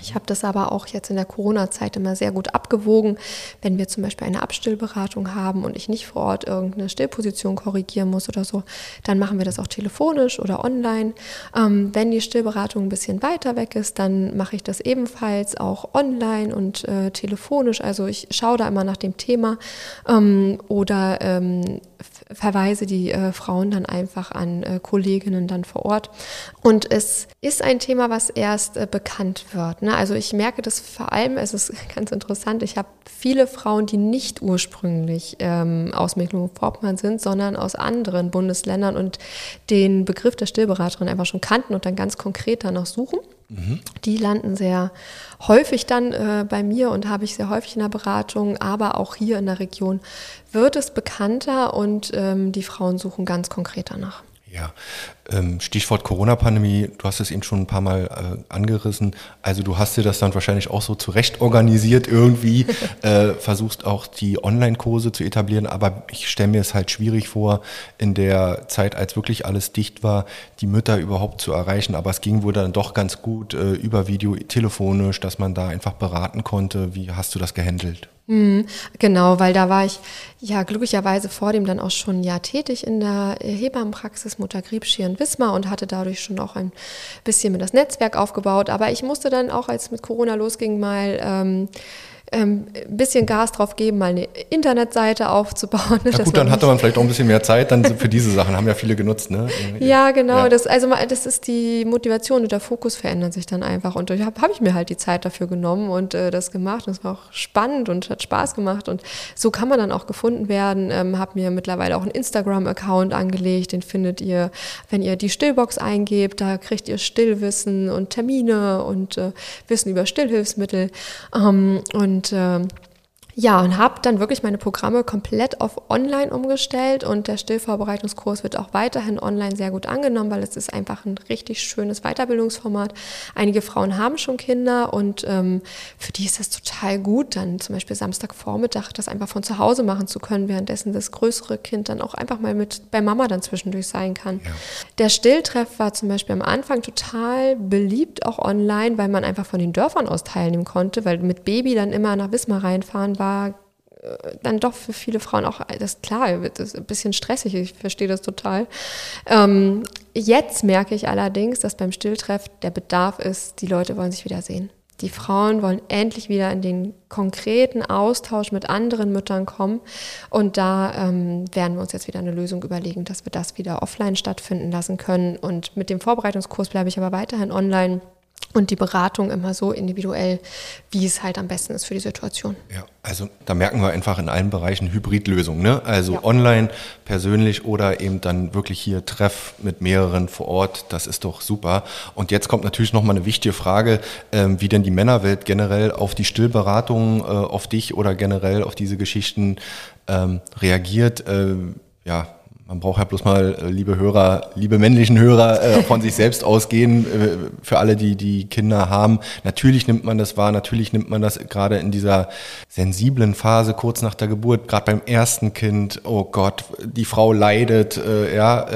Ich habe das aber auch jetzt in der Corona-Zeit immer sehr gut abgewogen. Wenn wir zum Beispiel eine Abstillberatung haben und ich nicht vor Ort irgendeine Stillposition korrigieren muss oder so, dann machen wir das auch telefonisch oder online. Ähm, wenn die Stillberatung ein bisschen weiter weg ist, dann mache ich das ebenfalls auch online und äh, telefonisch. Also ich schaue da immer nach dem Thema ähm, oder ähm, verweise die äh, Frauen dann einfach an äh, Kolleginnen dann vor Ort. Und es ist ein Thema, was erst äh, bekannt wird. Ne? Also ich merke das vor allem, es ist *laughs* ganz interessant, ich habe viele Frauen, die nicht ursprünglich ähm, aus Mecklenburg-Vorpommern sind, sondern aus anderen Bundesländern und den Begriff der Stillberaterin einfach schon kannten und dann ganz konkret danach suchen. Die landen sehr häufig dann äh, bei mir und habe ich sehr häufig in der Beratung, aber auch hier in der Region wird es bekannter und ähm, die Frauen suchen ganz konkret danach. Ja, ähm, Stichwort Corona-Pandemie, du hast es eben schon ein paar Mal äh, angerissen. Also du hast dir das dann wahrscheinlich auch so zurecht organisiert irgendwie, *laughs* äh, versuchst auch die Online-Kurse zu etablieren, aber ich stelle mir es halt schwierig vor, in der Zeit, als wirklich alles dicht war, die Mütter überhaupt zu erreichen. Aber es ging wohl dann doch ganz gut äh, über Video, telefonisch, dass man da einfach beraten konnte. Wie hast du das gehandelt? Mhm, genau, weil da war ich ja glücklicherweise vor dem dann auch schon ein Jahr tätig in der Hebammenpraxis Mutter Griebsch in Wismar und hatte dadurch schon auch ein bisschen mit das Netzwerk aufgebaut. Aber ich musste dann auch, als mit Corona losging, mal ähm, ähm, ein bisschen Gas drauf geben, mal eine Internetseite aufzubauen. Ja *laughs* gut, dann hatte man vielleicht auch ein bisschen mehr Zeit dann für diese Sachen, haben ja viele genutzt. Ne? *laughs* Ja, genau. Ja. Das, also das ist die Motivation und der Fokus verändern sich dann einfach. Und da habe hab ich mir halt die Zeit dafür genommen und äh, das gemacht. Und es war auch spannend und hat Spaß gemacht. Und so kann man dann auch gefunden werden. Ähm, habe mir mittlerweile auch einen Instagram-Account angelegt. Den findet ihr, wenn ihr die Stillbox eingebt. Da kriegt ihr Stillwissen und Termine und äh, Wissen über Stillhilfsmittel. Ähm, und und äh, ja, und habe dann wirklich meine Programme komplett auf online umgestellt und der Stillvorbereitungskurs wird auch weiterhin online sehr gut angenommen, weil es ist einfach ein richtig schönes Weiterbildungsformat. Einige Frauen haben schon Kinder und ähm, für die ist das total gut, dann zum Beispiel Samstagvormittag das einfach von zu Hause machen zu können, währenddessen das größere Kind dann auch einfach mal mit bei Mama dann zwischendurch sein kann. Ja. Der Stilltreff war zum Beispiel am Anfang total beliebt, auch online, weil man einfach von den Dörfern aus teilnehmen konnte, weil mit Baby dann immer nach Wismar reinfahren war äh, dann doch für viele Frauen auch, das klar, das ist ein bisschen stressig, ich verstehe das total. Ähm, jetzt merke ich allerdings, dass beim Stilltreff der Bedarf ist, die Leute wollen sich wieder sehen. Die Frauen wollen endlich wieder in den konkreten Austausch mit anderen Müttern kommen. Und da ähm, werden wir uns jetzt wieder eine Lösung überlegen, dass wir das wieder offline stattfinden lassen können. Und mit dem Vorbereitungskurs bleibe ich aber weiterhin online und die Beratung immer so individuell, wie es halt am besten ist für die Situation. Ja, also da merken wir einfach in allen Bereichen Hybridlösungen, ne? Also ja. online, persönlich oder eben dann wirklich hier Treff mit mehreren vor Ort, das ist doch super. Und jetzt kommt natürlich nochmal eine wichtige Frage, ähm, wie denn die Männerwelt generell auf die Stillberatung, äh, auf dich oder generell auf diese Geschichten ähm, reagiert. Äh, ja, man braucht ja bloß mal, äh, liebe Hörer, liebe männlichen Hörer, äh, von sich selbst ausgehen, äh, für alle, die die Kinder haben. Natürlich nimmt man das wahr, natürlich nimmt man das gerade in dieser sensiblen Phase kurz nach der Geburt, gerade beim ersten Kind, oh Gott, die Frau leidet, ja,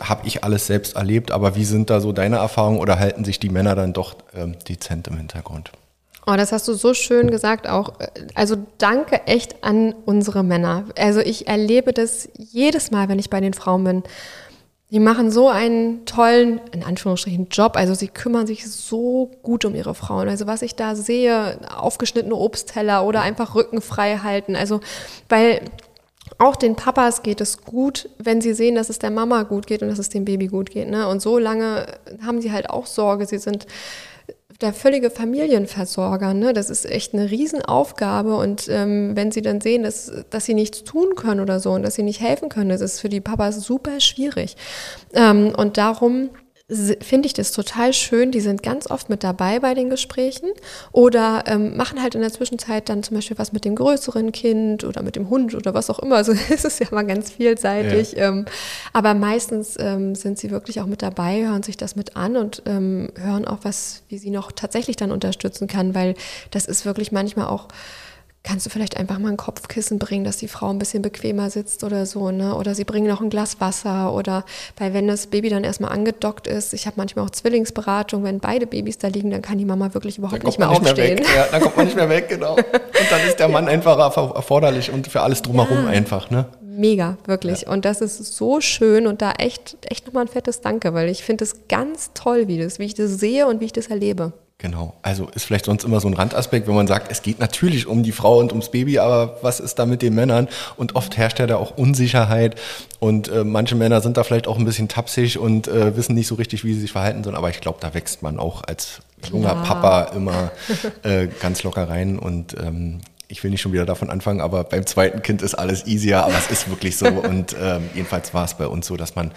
habe ich alles selbst erlebt, aber wie sind da so deine Erfahrungen oder halten sich die Männer dann doch ähm, dezent im Hintergrund? Oh, das hast du so schön gesagt auch. Also danke echt an unsere Männer. Also ich erlebe das jedes Mal, wenn ich bei den Frauen bin. Die machen so einen tollen, in Anführungsstrichen, Job. Also sie kümmern sich so gut um ihre Frauen. Also was ich da sehe, aufgeschnittene Obstteller oder einfach Rücken frei halten. Also, weil auch den Papas geht es gut, wenn sie sehen, dass es der Mama gut geht und dass es dem Baby gut geht. Ne? Und so lange haben sie halt auch Sorge. Sie sind der völlige Familienversorger. Ne? Das ist echt eine Riesenaufgabe. Und ähm, wenn sie dann sehen, dass, dass sie nichts tun können oder so und dass sie nicht helfen können, das ist für die Papas super schwierig. Ähm, und darum finde ich das total schön. Die sind ganz oft mit dabei bei den Gesprächen oder ähm, machen halt in der Zwischenzeit dann zum Beispiel was mit dem größeren Kind oder mit dem Hund oder was auch immer. Also *laughs* es ist ja mal ganz vielseitig. Ja. Ähm, aber meistens ähm, sind sie wirklich auch mit dabei, hören sich das mit an und ähm, hören auch was, wie sie noch tatsächlich dann unterstützen kann, weil das ist wirklich manchmal auch kannst du vielleicht einfach mal ein Kopfkissen bringen, dass die Frau ein bisschen bequemer sitzt oder so, ne? Oder sie bringen noch ein Glas Wasser oder weil wenn das Baby dann erstmal angedockt ist, ich habe manchmal auch Zwillingsberatung, wenn beide Babys da liegen, dann kann die Mama wirklich überhaupt nicht mehr aufstehen. Nicht mehr ja, dann kommt man nicht mehr weg, genau. *laughs* Und dann ist der Mann einfach erforderlich und für alles drumherum ja. einfach, ne? Mega, wirklich. Ja. Und das ist so schön und da echt, echt nochmal ein fettes Danke, weil ich finde es ganz toll, wie das, wie ich das sehe und wie ich das erlebe. Genau. Also ist vielleicht sonst immer so ein Randaspekt, wenn man sagt, es geht natürlich um die Frau und ums Baby, aber was ist da mit den Männern? Und oft herrscht ja da auch Unsicherheit und äh, manche Männer sind da vielleicht auch ein bisschen tapsig und äh, wissen nicht so richtig, wie sie sich verhalten sollen. Aber ich glaube, da wächst man auch als junger ja. Papa immer äh, ganz locker rein und ähm, ich will nicht schon wieder davon anfangen, aber beim zweiten Kind ist alles easier, aber es ist wirklich so. *laughs* Und ähm, jedenfalls war es bei uns so, dass man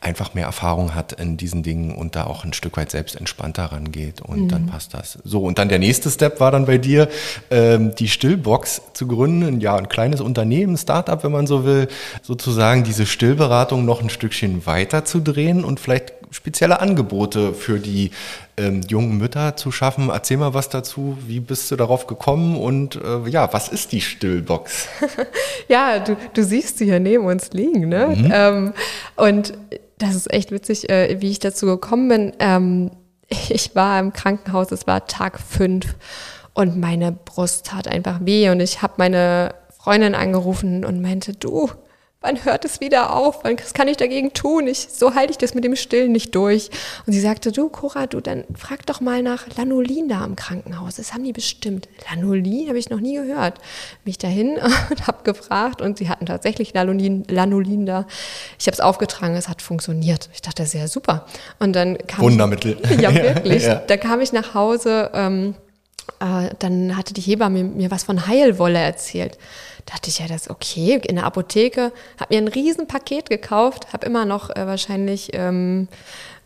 einfach mehr Erfahrung hat in diesen Dingen und da auch ein Stück weit selbst entspannter rangeht und mhm. dann passt das. So, und dann der nächste Step war dann bei dir, ähm, die Stillbox zu gründen. Ja, ein kleines Unternehmen, Startup, wenn man so will, sozusagen diese Stillberatung noch ein Stückchen weiter zu drehen und vielleicht spezielle Angebote für die ähm, jungen Mütter zu schaffen. Erzähl mal was dazu. Wie bist du darauf gekommen und äh, ja, was ist die Stillbox? *laughs* ja, du, du siehst sie hier neben uns liegen, ne? Mhm. Ähm, und das ist echt witzig, äh, wie ich dazu gekommen bin. Ähm, *laughs* ich war im Krankenhaus, es war Tag fünf und meine Brust tat einfach weh und ich habe meine Freundin angerufen und meinte, du, wann hört es wieder auf? Was kann ich dagegen tun? Ich, so halte ich das mit dem Stillen nicht durch. Und sie sagte, du, Cora, du, dann frag doch mal nach Lanolin da am Krankenhaus. Das haben die bestimmt. Lanolin habe ich noch nie gehört. Mich dahin *laughs* und habe gefragt und sie hatten tatsächlich Lanolin, Lanolin da. Ich habe es aufgetragen, es hat funktioniert. Ich dachte, sehr super. Und dann kam Wundermittel. *laughs* Ich, *laughs* ja, wirklich. ja. Da kam ich nach Hause. Ähm, äh, dann hatte die Hebamme mir was von Heilwolle erzählt dachte ich ja, das ist okay. In der Apotheke, habe mir ein Riesenpaket gekauft, habe immer noch äh, wahrscheinlich ähm,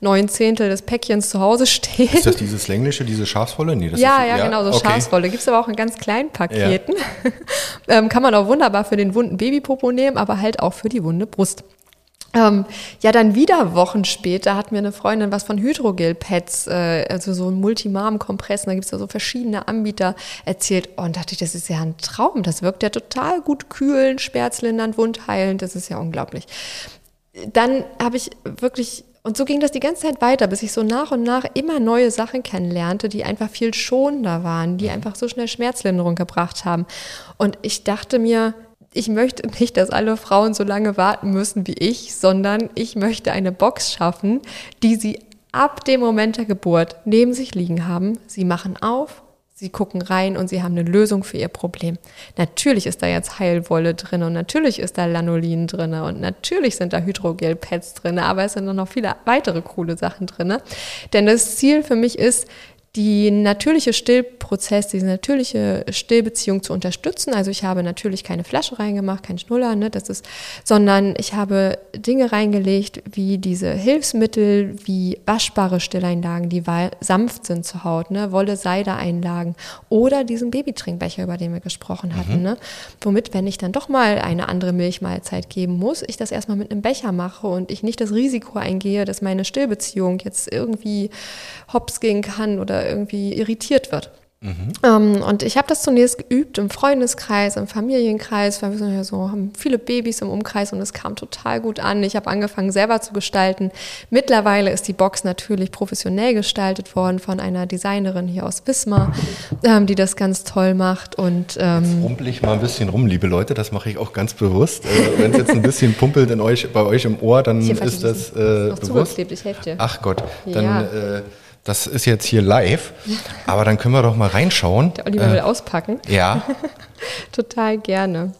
neun Zehntel des Päckchens zu Hause *laughs* stehen. Ist das dieses längliche, diese Schafswolle? Nee, das ja, ist, ja, ja, genau, so okay. Schafswolle. Gibt es aber auch in ganz kleinen Paketen. Ja. *laughs* ähm, kann man auch wunderbar für den wunden Babypopo nehmen, aber halt auch für die wunde Brust. Ähm, ja, dann wieder Wochen später hat mir eine Freundin was von Hydrogel-Pads, äh, also so ein Multimarm-Kompressen, da gibt es ja so verschiedene Anbieter, erzählt. Oh, und dachte ich, das ist ja ein Traum. Das wirkt ja total gut kühlend, schmerzlindernd, wundheilend. Das ist ja unglaublich. Dann habe ich wirklich und so ging das die ganze Zeit weiter, bis ich so nach und nach immer neue Sachen kennenlernte, die einfach viel schonender waren, die einfach so schnell Schmerzlinderung gebracht haben. Und ich dachte mir, ich möchte nicht, dass alle Frauen so lange warten müssen wie ich, sondern ich möchte eine Box schaffen, die sie ab dem Moment der Geburt neben sich liegen haben. Sie machen auf, sie gucken rein und sie haben eine Lösung für ihr Problem. Natürlich ist da jetzt Heilwolle drin und natürlich ist da Lanolin drin und natürlich sind da Hydrogel-Pads drin, aber es sind noch viele weitere coole Sachen drin. Denn das Ziel für mich ist, die natürliche Stillprozess, diese natürliche Stillbeziehung zu unterstützen. Also ich habe natürlich keine Flasche reingemacht, kein Schnuller, ne, das ist, sondern ich habe Dinge reingelegt, wie diese Hilfsmittel, wie waschbare Stilleinlagen, die sanft sind zur Haut, ne, Wolle, Seide-Einlagen oder diesen Babytrinkbecher, über den wir gesprochen hatten, mhm. ne, womit, wenn ich dann doch mal eine andere Milchmahlzeit geben muss, ich das erstmal mit einem Becher mache und ich nicht das Risiko eingehe, dass meine Stillbeziehung jetzt irgendwie hops gehen kann oder irgendwie irritiert wird. Mhm. Ähm, und ich habe das zunächst geübt im Freundeskreis, im Familienkreis, weil wir sind ja so, haben viele Babys im Umkreis und es kam total gut an. Ich habe angefangen selber zu gestalten. Mittlerweile ist die Box natürlich professionell gestaltet worden von einer Designerin hier aus Wismar, ähm, die das ganz toll macht. Und, ähm, jetzt rumpel ich mal ein bisschen rum, liebe Leute, das mache ich auch ganz bewusst. Äh, Wenn es jetzt ein bisschen pumpelt in euch, bei euch im Ohr, dann ist das äh, bewusst. Ich helfe dir. Ach Gott, dann... Ja. Äh, das ist jetzt hier live, aber dann können wir doch mal reinschauen. Der Oliver äh, will auspacken. Ja. *laughs* Total gerne.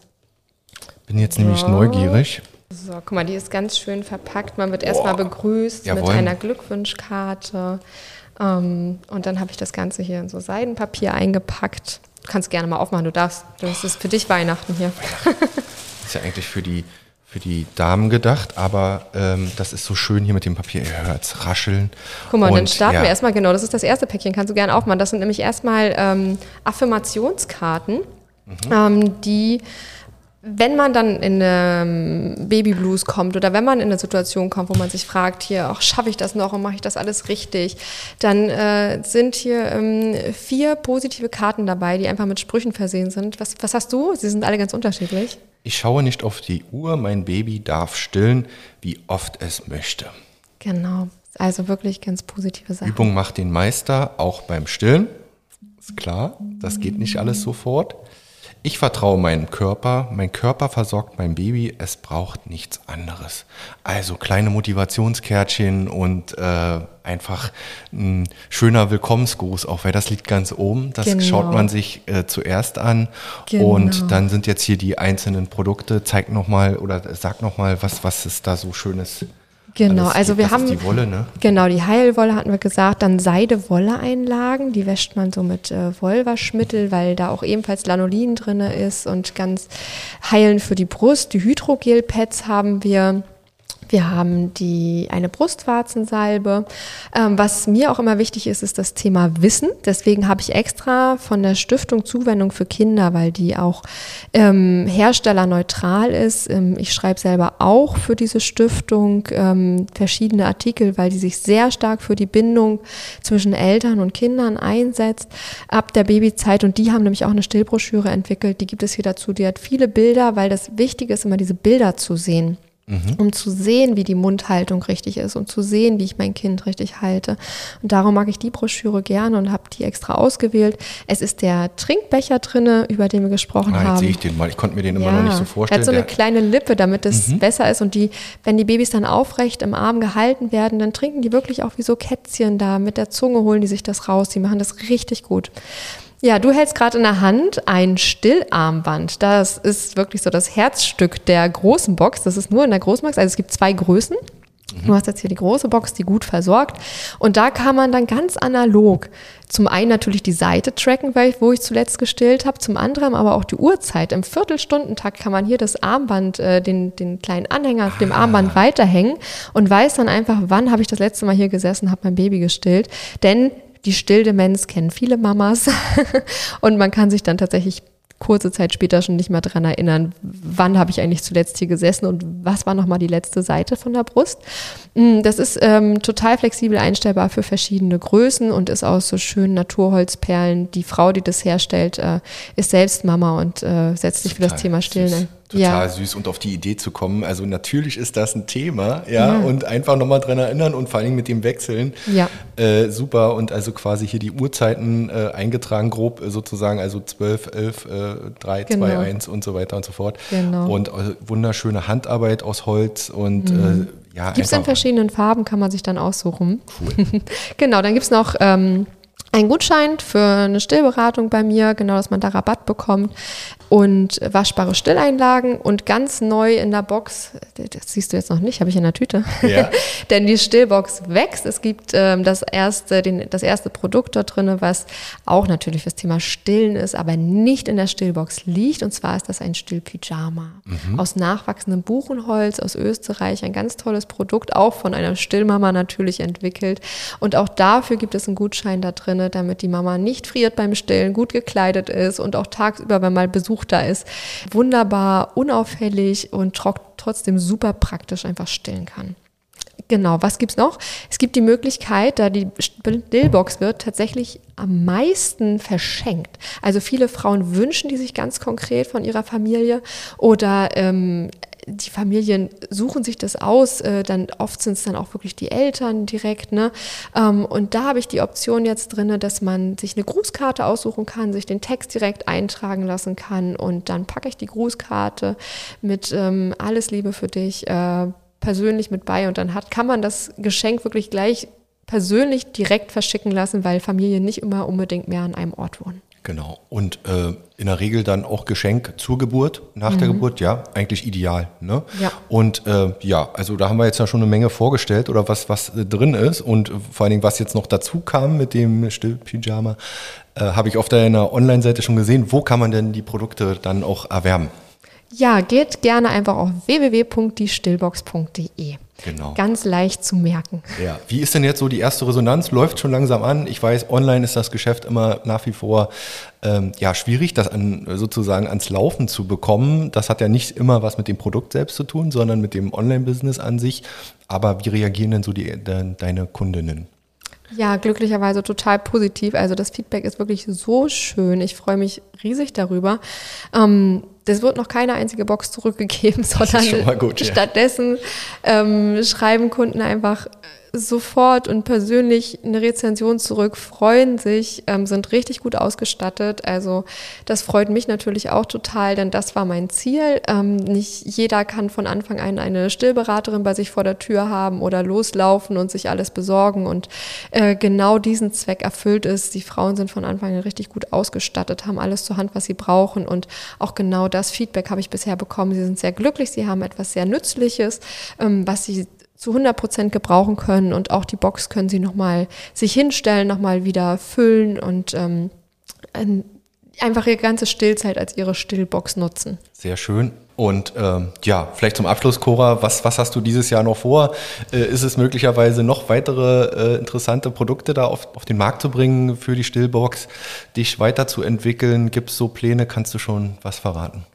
Bin jetzt nämlich neugierig. So, guck mal, die ist ganz schön verpackt. Man wird erstmal begrüßt Jawohl. mit einer Glückwunschkarte. Ähm, und dann habe ich das Ganze hier in so Seidenpapier eingepackt. Du kannst gerne mal aufmachen, du darfst. Das ist für dich Weihnachten hier. *laughs* ist ja eigentlich für die für die Damen gedacht, aber ähm, das ist so schön hier mit dem Papier. Ihr hört es rascheln. Guck mal, und, dann starten ja. wir erstmal, genau, das ist das erste Päckchen, kannst du gerne aufmachen. Das sind nämlich erstmal ähm, Affirmationskarten, mhm. ähm, die, wenn man dann in ähm, Babyblues kommt oder wenn man in eine Situation kommt, wo man sich fragt, hier, ach, schaffe ich das noch und mache ich das alles richtig, dann äh, sind hier ähm, vier positive Karten dabei, die einfach mit Sprüchen versehen sind. Was, was hast du? Sie sind alle ganz unterschiedlich. Ich schaue nicht auf die Uhr, mein Baby darf stillen, wie oft es möchte. Genau, also wirklich ganz positive Sachen. Übung macht den Meister, auch beim Stillen. Ist klar, das geht nicht alles sofort. Ich vertraue meinem Körper, mein Körper versorgt mein Baby, es braucht nichts anderes. Also kleine Motivationskärtchen und äh, einfach ein schöner Willkommensgruß, auch weil das liegt ganz oben. Das genau. schaut man sich äh, zuerst an genau. und dann sind jetzt hier die einzelnen Produkte. Zeig nochmal oder sag nochmal, was, was ist da so Schönes Genau, also wir haben die Wolle, ne? Genau, die Heilwolle hatten wir gesagt, dann Seide-Wolle-Einlagen, die wäscht man so mit äh, Wollwaschmittel, weil da auch ebenfalls Lanolin drin ist und ganz heilend für die Brust. Die Hydrogel-Pads haben wir. Wir haben die, eine Brustwarzensalbe. Ähm, was mir auch immer wichtig ist, ist das Thema Wissen. Deswegen habe ich extra von der Stiftung Zuwendung für Kinder, weil die auch ähm, herstellerneutral ist. Ähm, ich schreibe selber auch für diese Stiftung ähm, verschiedene Artikel, weil die sich sehr stark für die Bindung zwischen Eltern und Kindern einsetzt ab der Babyzeit. Und die haben nämlich auch eine Stillbroschüre entwickelt. Die gibt es hier dazu. Die hat viele Bilder, weil das Wichtige ist, immer diese Bilder zu sehen mhm. um zu sehen, wie die Mundhaltung richtig ist und zu sehen, wie ich mein Kind richtig halte. Und darum mag ich die Broschüre gerne und habe die extra ausgewählt. Es ist der Trinkbecher drinne, über den wir gesprochen ah, jetzt haben. sehe ich den mal. Ich konnte mir den immer ja, noch nicht so vorstellen. Er hat so eine kleine Lippe, damit es mhm. besser ist. Und die, wenn die Babys dann aufrecht im Arm gehalten werden, dann trinken die wirklich auch wie so Kätzchen da. Mit der Zunge holen die sich das raus. Die machen das richtig gut. Ja, du hältst gerade in der Hand ein Stillarmband. Das ist wirklich so das Herzstück der großen Box. Das ist nur in der großen Box. Also es gibt zwei Größen. Mhm. Du hast jetzt hier die große Box, die gut versorgt. Und da kann man dann ganz analog zum einen natürlich die Seite tracken, wo ich zuletzt gestillt habe, zum anderen aber auch die Uhrzeit. Im Viertelstundentakt kann man hier das Armband, äh, den, den kleinen Anhänger auf dem Armband ah. weiterhängen und weiß dann einfach, wann habe ich das letzte Mal hier gesessen, habe mein Baby gestillt. Denn die Stilldemenz kennen viele Mamas *laughs* und man kann sich dann tatsächlich kurze Zeit später schon nicht mehr daran erinnern, wann habe ich eigentlich zuletzt hier gesessen und was war nochmal die letzte Seite von der Brust. Mm, das ist ähm, total flexibel einstellbar für verschiedene Größen und ist aus so schönen Naturholzperlen. Die Frau, die das herstellt, äh, ist selbst Mama und äh, setzt sich für das Thema Stillen ein total ja. süß und auf die Idee zu kommen. Also natürlich ist das ein Thema, ja, ja. und einfach nochmal dran erinnern und vor allem mit dem Wechseln. Ja. Äh, super und also quasi hier die Uhrzeiten äh, eingetragen, grob äh, sozusagen, also 12, 11, äh, 3, genau. 2, 1 und so weiter und so fort. Genau. Und äh, wunderschöne Handarbeit aus Holz und mhm. Äh, ja. Gibt es in verschiedenen Farben, kann man sich dann aussuchen. Cool. *laughs* genau, dann gibt es noch ähm, ein Gutschein für eine Stillberatung bei mir, genau, dass man da Rabatt bekommt und waschbare Stilleinlagen und ganz neu in der Box, das siehst du jetzt noch nicht, habe ich in der Tüte, ja. *laughs* denn die Stillbox wächst. Es gibt ähm, das, erste, den, das erste Produkt da drin, was auch natürlich fürs Thema Stillen ist, aber nicht in der Stillbox liegt und zwar ist das ein Stillpyjama mhm. aus nachwachsendem Buchenholz aus Österreich, ein ganz tolles Produkt, auch von einer Stillmama natürlich entwickelt und auch dafür gibt es einen Gutschein da drin, damit die Mama nicht friert beim Stillen, gut gekleidet ist und auch tagsüber, wenn mal Besuch da ist, wunderbar, unauffällig und trotzdem super praktisch einfach stillen kann. Genau, was gibt's noch? Es gibt die Möglichkeit, da die Stillbox wird tatsächlich am meisten verschenkt. Also viele Frauen wünschen die sich ganz konkret von ihrer Familie oder ähm, die Familien suchen sich das aus, äh, dann oft sind es dann auch wirklich die Eltern direkt. Ne? Ähm, und da habe ich die Option jetzt drin, dass man sich eine Grußkarte aussuchen kann, sich den Text direkt eintragen lassen kann und dann packe ich die Grußkarte mit ähm, alles Liebe für dich äh, persönlich mit bei und dann hat, kann man das Geschenk wirklich gleich persönlich direkt verschicken lassen, weil Familien nicht immer unbedingt mehr an einem Ort wohnen. Genau. Und äh, in der Regel dann auch Geschenk zur Geburt, nach mhm. der Geburt, ja, eigentlich ideal. Ne? Ja. Und äh, ja, also da haben wir jetzt ja schon eine Menge vorgestellt oder was, was äh, drin ist und vor allen Dingen, was jetzt noch dazu kam mit dem Stillpyjama, äh, habe ich auf deiner Online-Seite schon gesehen. Wo kann man denn die Produkte dann auch erwerben? Ja, geht gerne einfach auf www.diestillbox.de. Genau. Ganz leicht zu merken. Ja, wie ist denn jetzt so die erste Resonanz? Läuft schon langsam an. Ich weiß, online ist das Geschäft immer nach wie vor ähm, ja schwierig, das an, sozusagen ans Laufen zu bekommen. Das hat ja nicht immer was mit dem Produkt selbst zu tun, sondern mit dem Online-Business an sich. Aber wie reagieren denn so die, de, deine Kundinnen? Ja, glücklicherweise total positiv. Also das Feedback ist wirklich so schön. Ich freue mich riesig darüber. Ähm, es wird noch keine einzige Box zurückgegeben, *laughs* sondern gut, stattdessen ähm, schreiben Kunden einfach sofort und persönlich eine Rezension zurück, freuen sich, ähm, sind richtig gut ausgestattet. Also das freut mich natürlich auch total, denn das war mein Ziel. Ähm, nicht jeder kann von Anfang an eine Stillberaterin bei sich vor der Tür haben oder loslaufen und sich alles besorgen. Und äh, genau diesen Zweck erfüllt ist. Die Frauen sind von Anfang an richtig gut ausgestattet, haben alles zur Hand, was sie brauchen. Und auch genau das Feedback habe ich bisher bekommen. Sie sind sehr glücklich, sie haben etwas sehr Nützliches, ähm, was sie zu 100 Prozent gebrauchen können und auch die Box können sie nochmal sich hinstellen, nochmal wieder füllen und ähm, einfach ihre ganze Stillzeit als ihre Stillbox nutzen. Sehr schön. Und ähm, ja, vielleicht zum Abschluss, Cora, was, was hast du dieses Jahr noch vor? Äh, ist es möglicherweise noch weitere äh, interessante Produkte da auf, auf den Markt zu bringen für die Stillbox, dich weiterzuentwickeln? Gibt es so Pläne? Kannst du schon was verraten?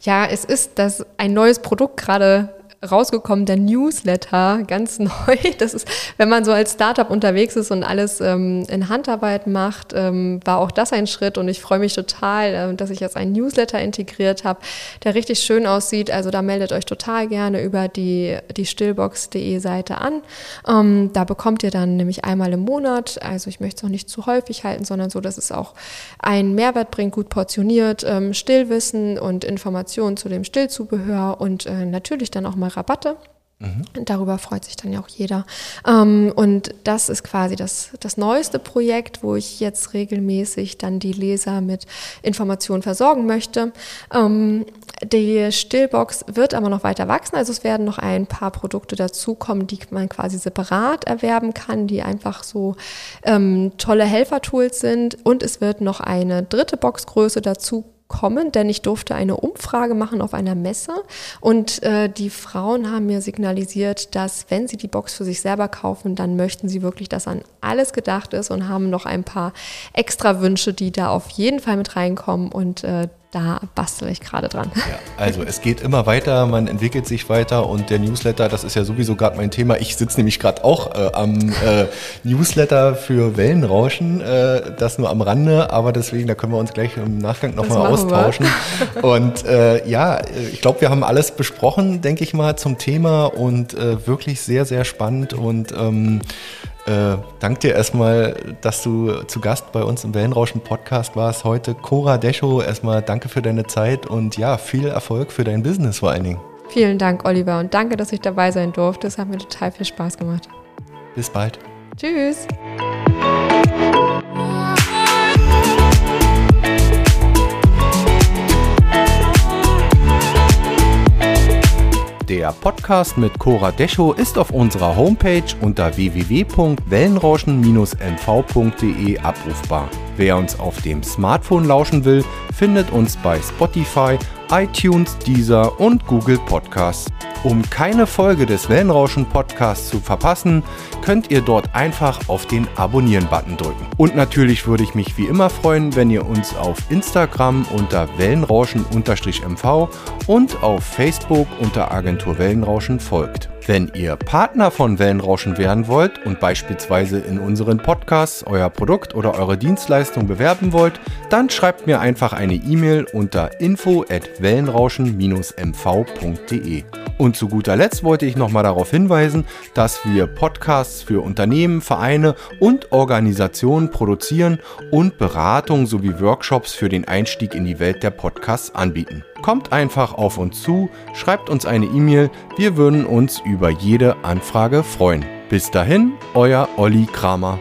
Ja, es ist das ein neues Produkt gerade rausgekommen, der Newsletter, ganz *laughs* neu. Das ist, wenn man so als Startup unterwegs ist und alles ähm, in Handarbeit macht, ähm, war auch das ein Schritt und ich freue mich total, äh, dass ich jetzt einen Newsletter integriert habe, der richtig schön aussieht. Also da meldet euch total gerne über die, die stillbox.de Seite an. Ähm, da bekommt ihr dann nämlich einmal im Monat, also ich möchte es auch nicht zu häufig halten, sondern so, dass es auch einen Mehrwert bringt, gut portioniert, ähm, Stillwissen und Informationen zu dem Stillzubehör und äh, natürlich dann auch mal Rabatte. Mhm. Darüber freut sich dann ja auch jeder. Ähm, und das ist quasi das, das neueste Projekt, wo ich jetzt regelmäßig dann die Leser mit Informationen versorgen möchte. Ähm, die Stillbox wird aber noch weiter wachsen. Also es werden noch ein paar Produkte dazukommen, die man quasi separat erwerben kann, die einfach so ähm, tolle Helfertools sind. Und es wird noch eine dritte Boxgröße dazu kommen, denn ich durfte eine Umfrage machen auf einer Messe und äh, die Frauen haben mir signalisiert, dass wenn sie die Box für sich selber kaufen, dann möchten sie wirklich, dass an alles gedacht ist und haben noch ein paar extra Wünsche, die da auf jeden Fall mit reinkommen und äh, da bastel ich gerade dran. Ja, also es geht immer weiter, man entwickelt sich weiter und der Newsletter, das ist ja sowieso gerade mein Thema. Ich sitze nämlich gerade auch äh, am äh, Newsletter für Wellenrauschen, äh, das nur am Rande, aber deswegen, da können wir uns gleich im Nachgang nochmal austauschen. *laughs* und äh, ja, ich glaube, wir haben alles besprochen, denke ich mal, zum Thema und äh, wirklich sehr, sehr spannend und ähm, äh, danke dir erstmal, dass du zu Gast bei uns im Wellenrauschen Podcast warst heute. Cora Descho, erstmal danke für deine Zeit und ja, viel Erfolg für dein Business vor allen Dingen. Vielen Dank, Oliver, und danke, dass ich dabei sein durfte. Es hat mir total viel Spaß gemacht. Bis bald. Tschüss. Der Podcast mit Cora Descho ist auf unserer Homepage unter www.wellenrauschen-mv.de abrufbar. Wer uns auf dem Smartphone lauschen will, findet uns bei Spotify, iTunes, Deezer und Google Podcasts. Um keine Folge des Wellenrauschen Podcasts zu verpassen, könnt ihr dort einfach auf den Abonnieren-Button drücken. Und natürlich würde ich mich wie immer freuen, wenn ihr uns auf Instagram unter Wellenrauschen-MV und auf Facebook unter Agentur Wellenrauschen folgt. Wenn ihr Partner von Wellenrauschen werden wollt und beispielsweise in unseren Podcasts euer Produkt oder eure Dienstleistung bewerben wollt, dann schreibt mir einfach eine E-Mail unter info at wellenrauschen-mv.de. Und zu guter Letzt wollte ich nochmal darauf hinweisen, dass wir Podcasts für Unternehmen, Vereine und Organisationen produzieren und Beratung sowie Workshops für den Einstieg in die Welt der Podcasts anbieten. Kommt einfach auf uns zu, schreibt uns eine E-Mail, wir würden uns über jede Anfrage freuen. Bis dahin, euer Olli Kramer.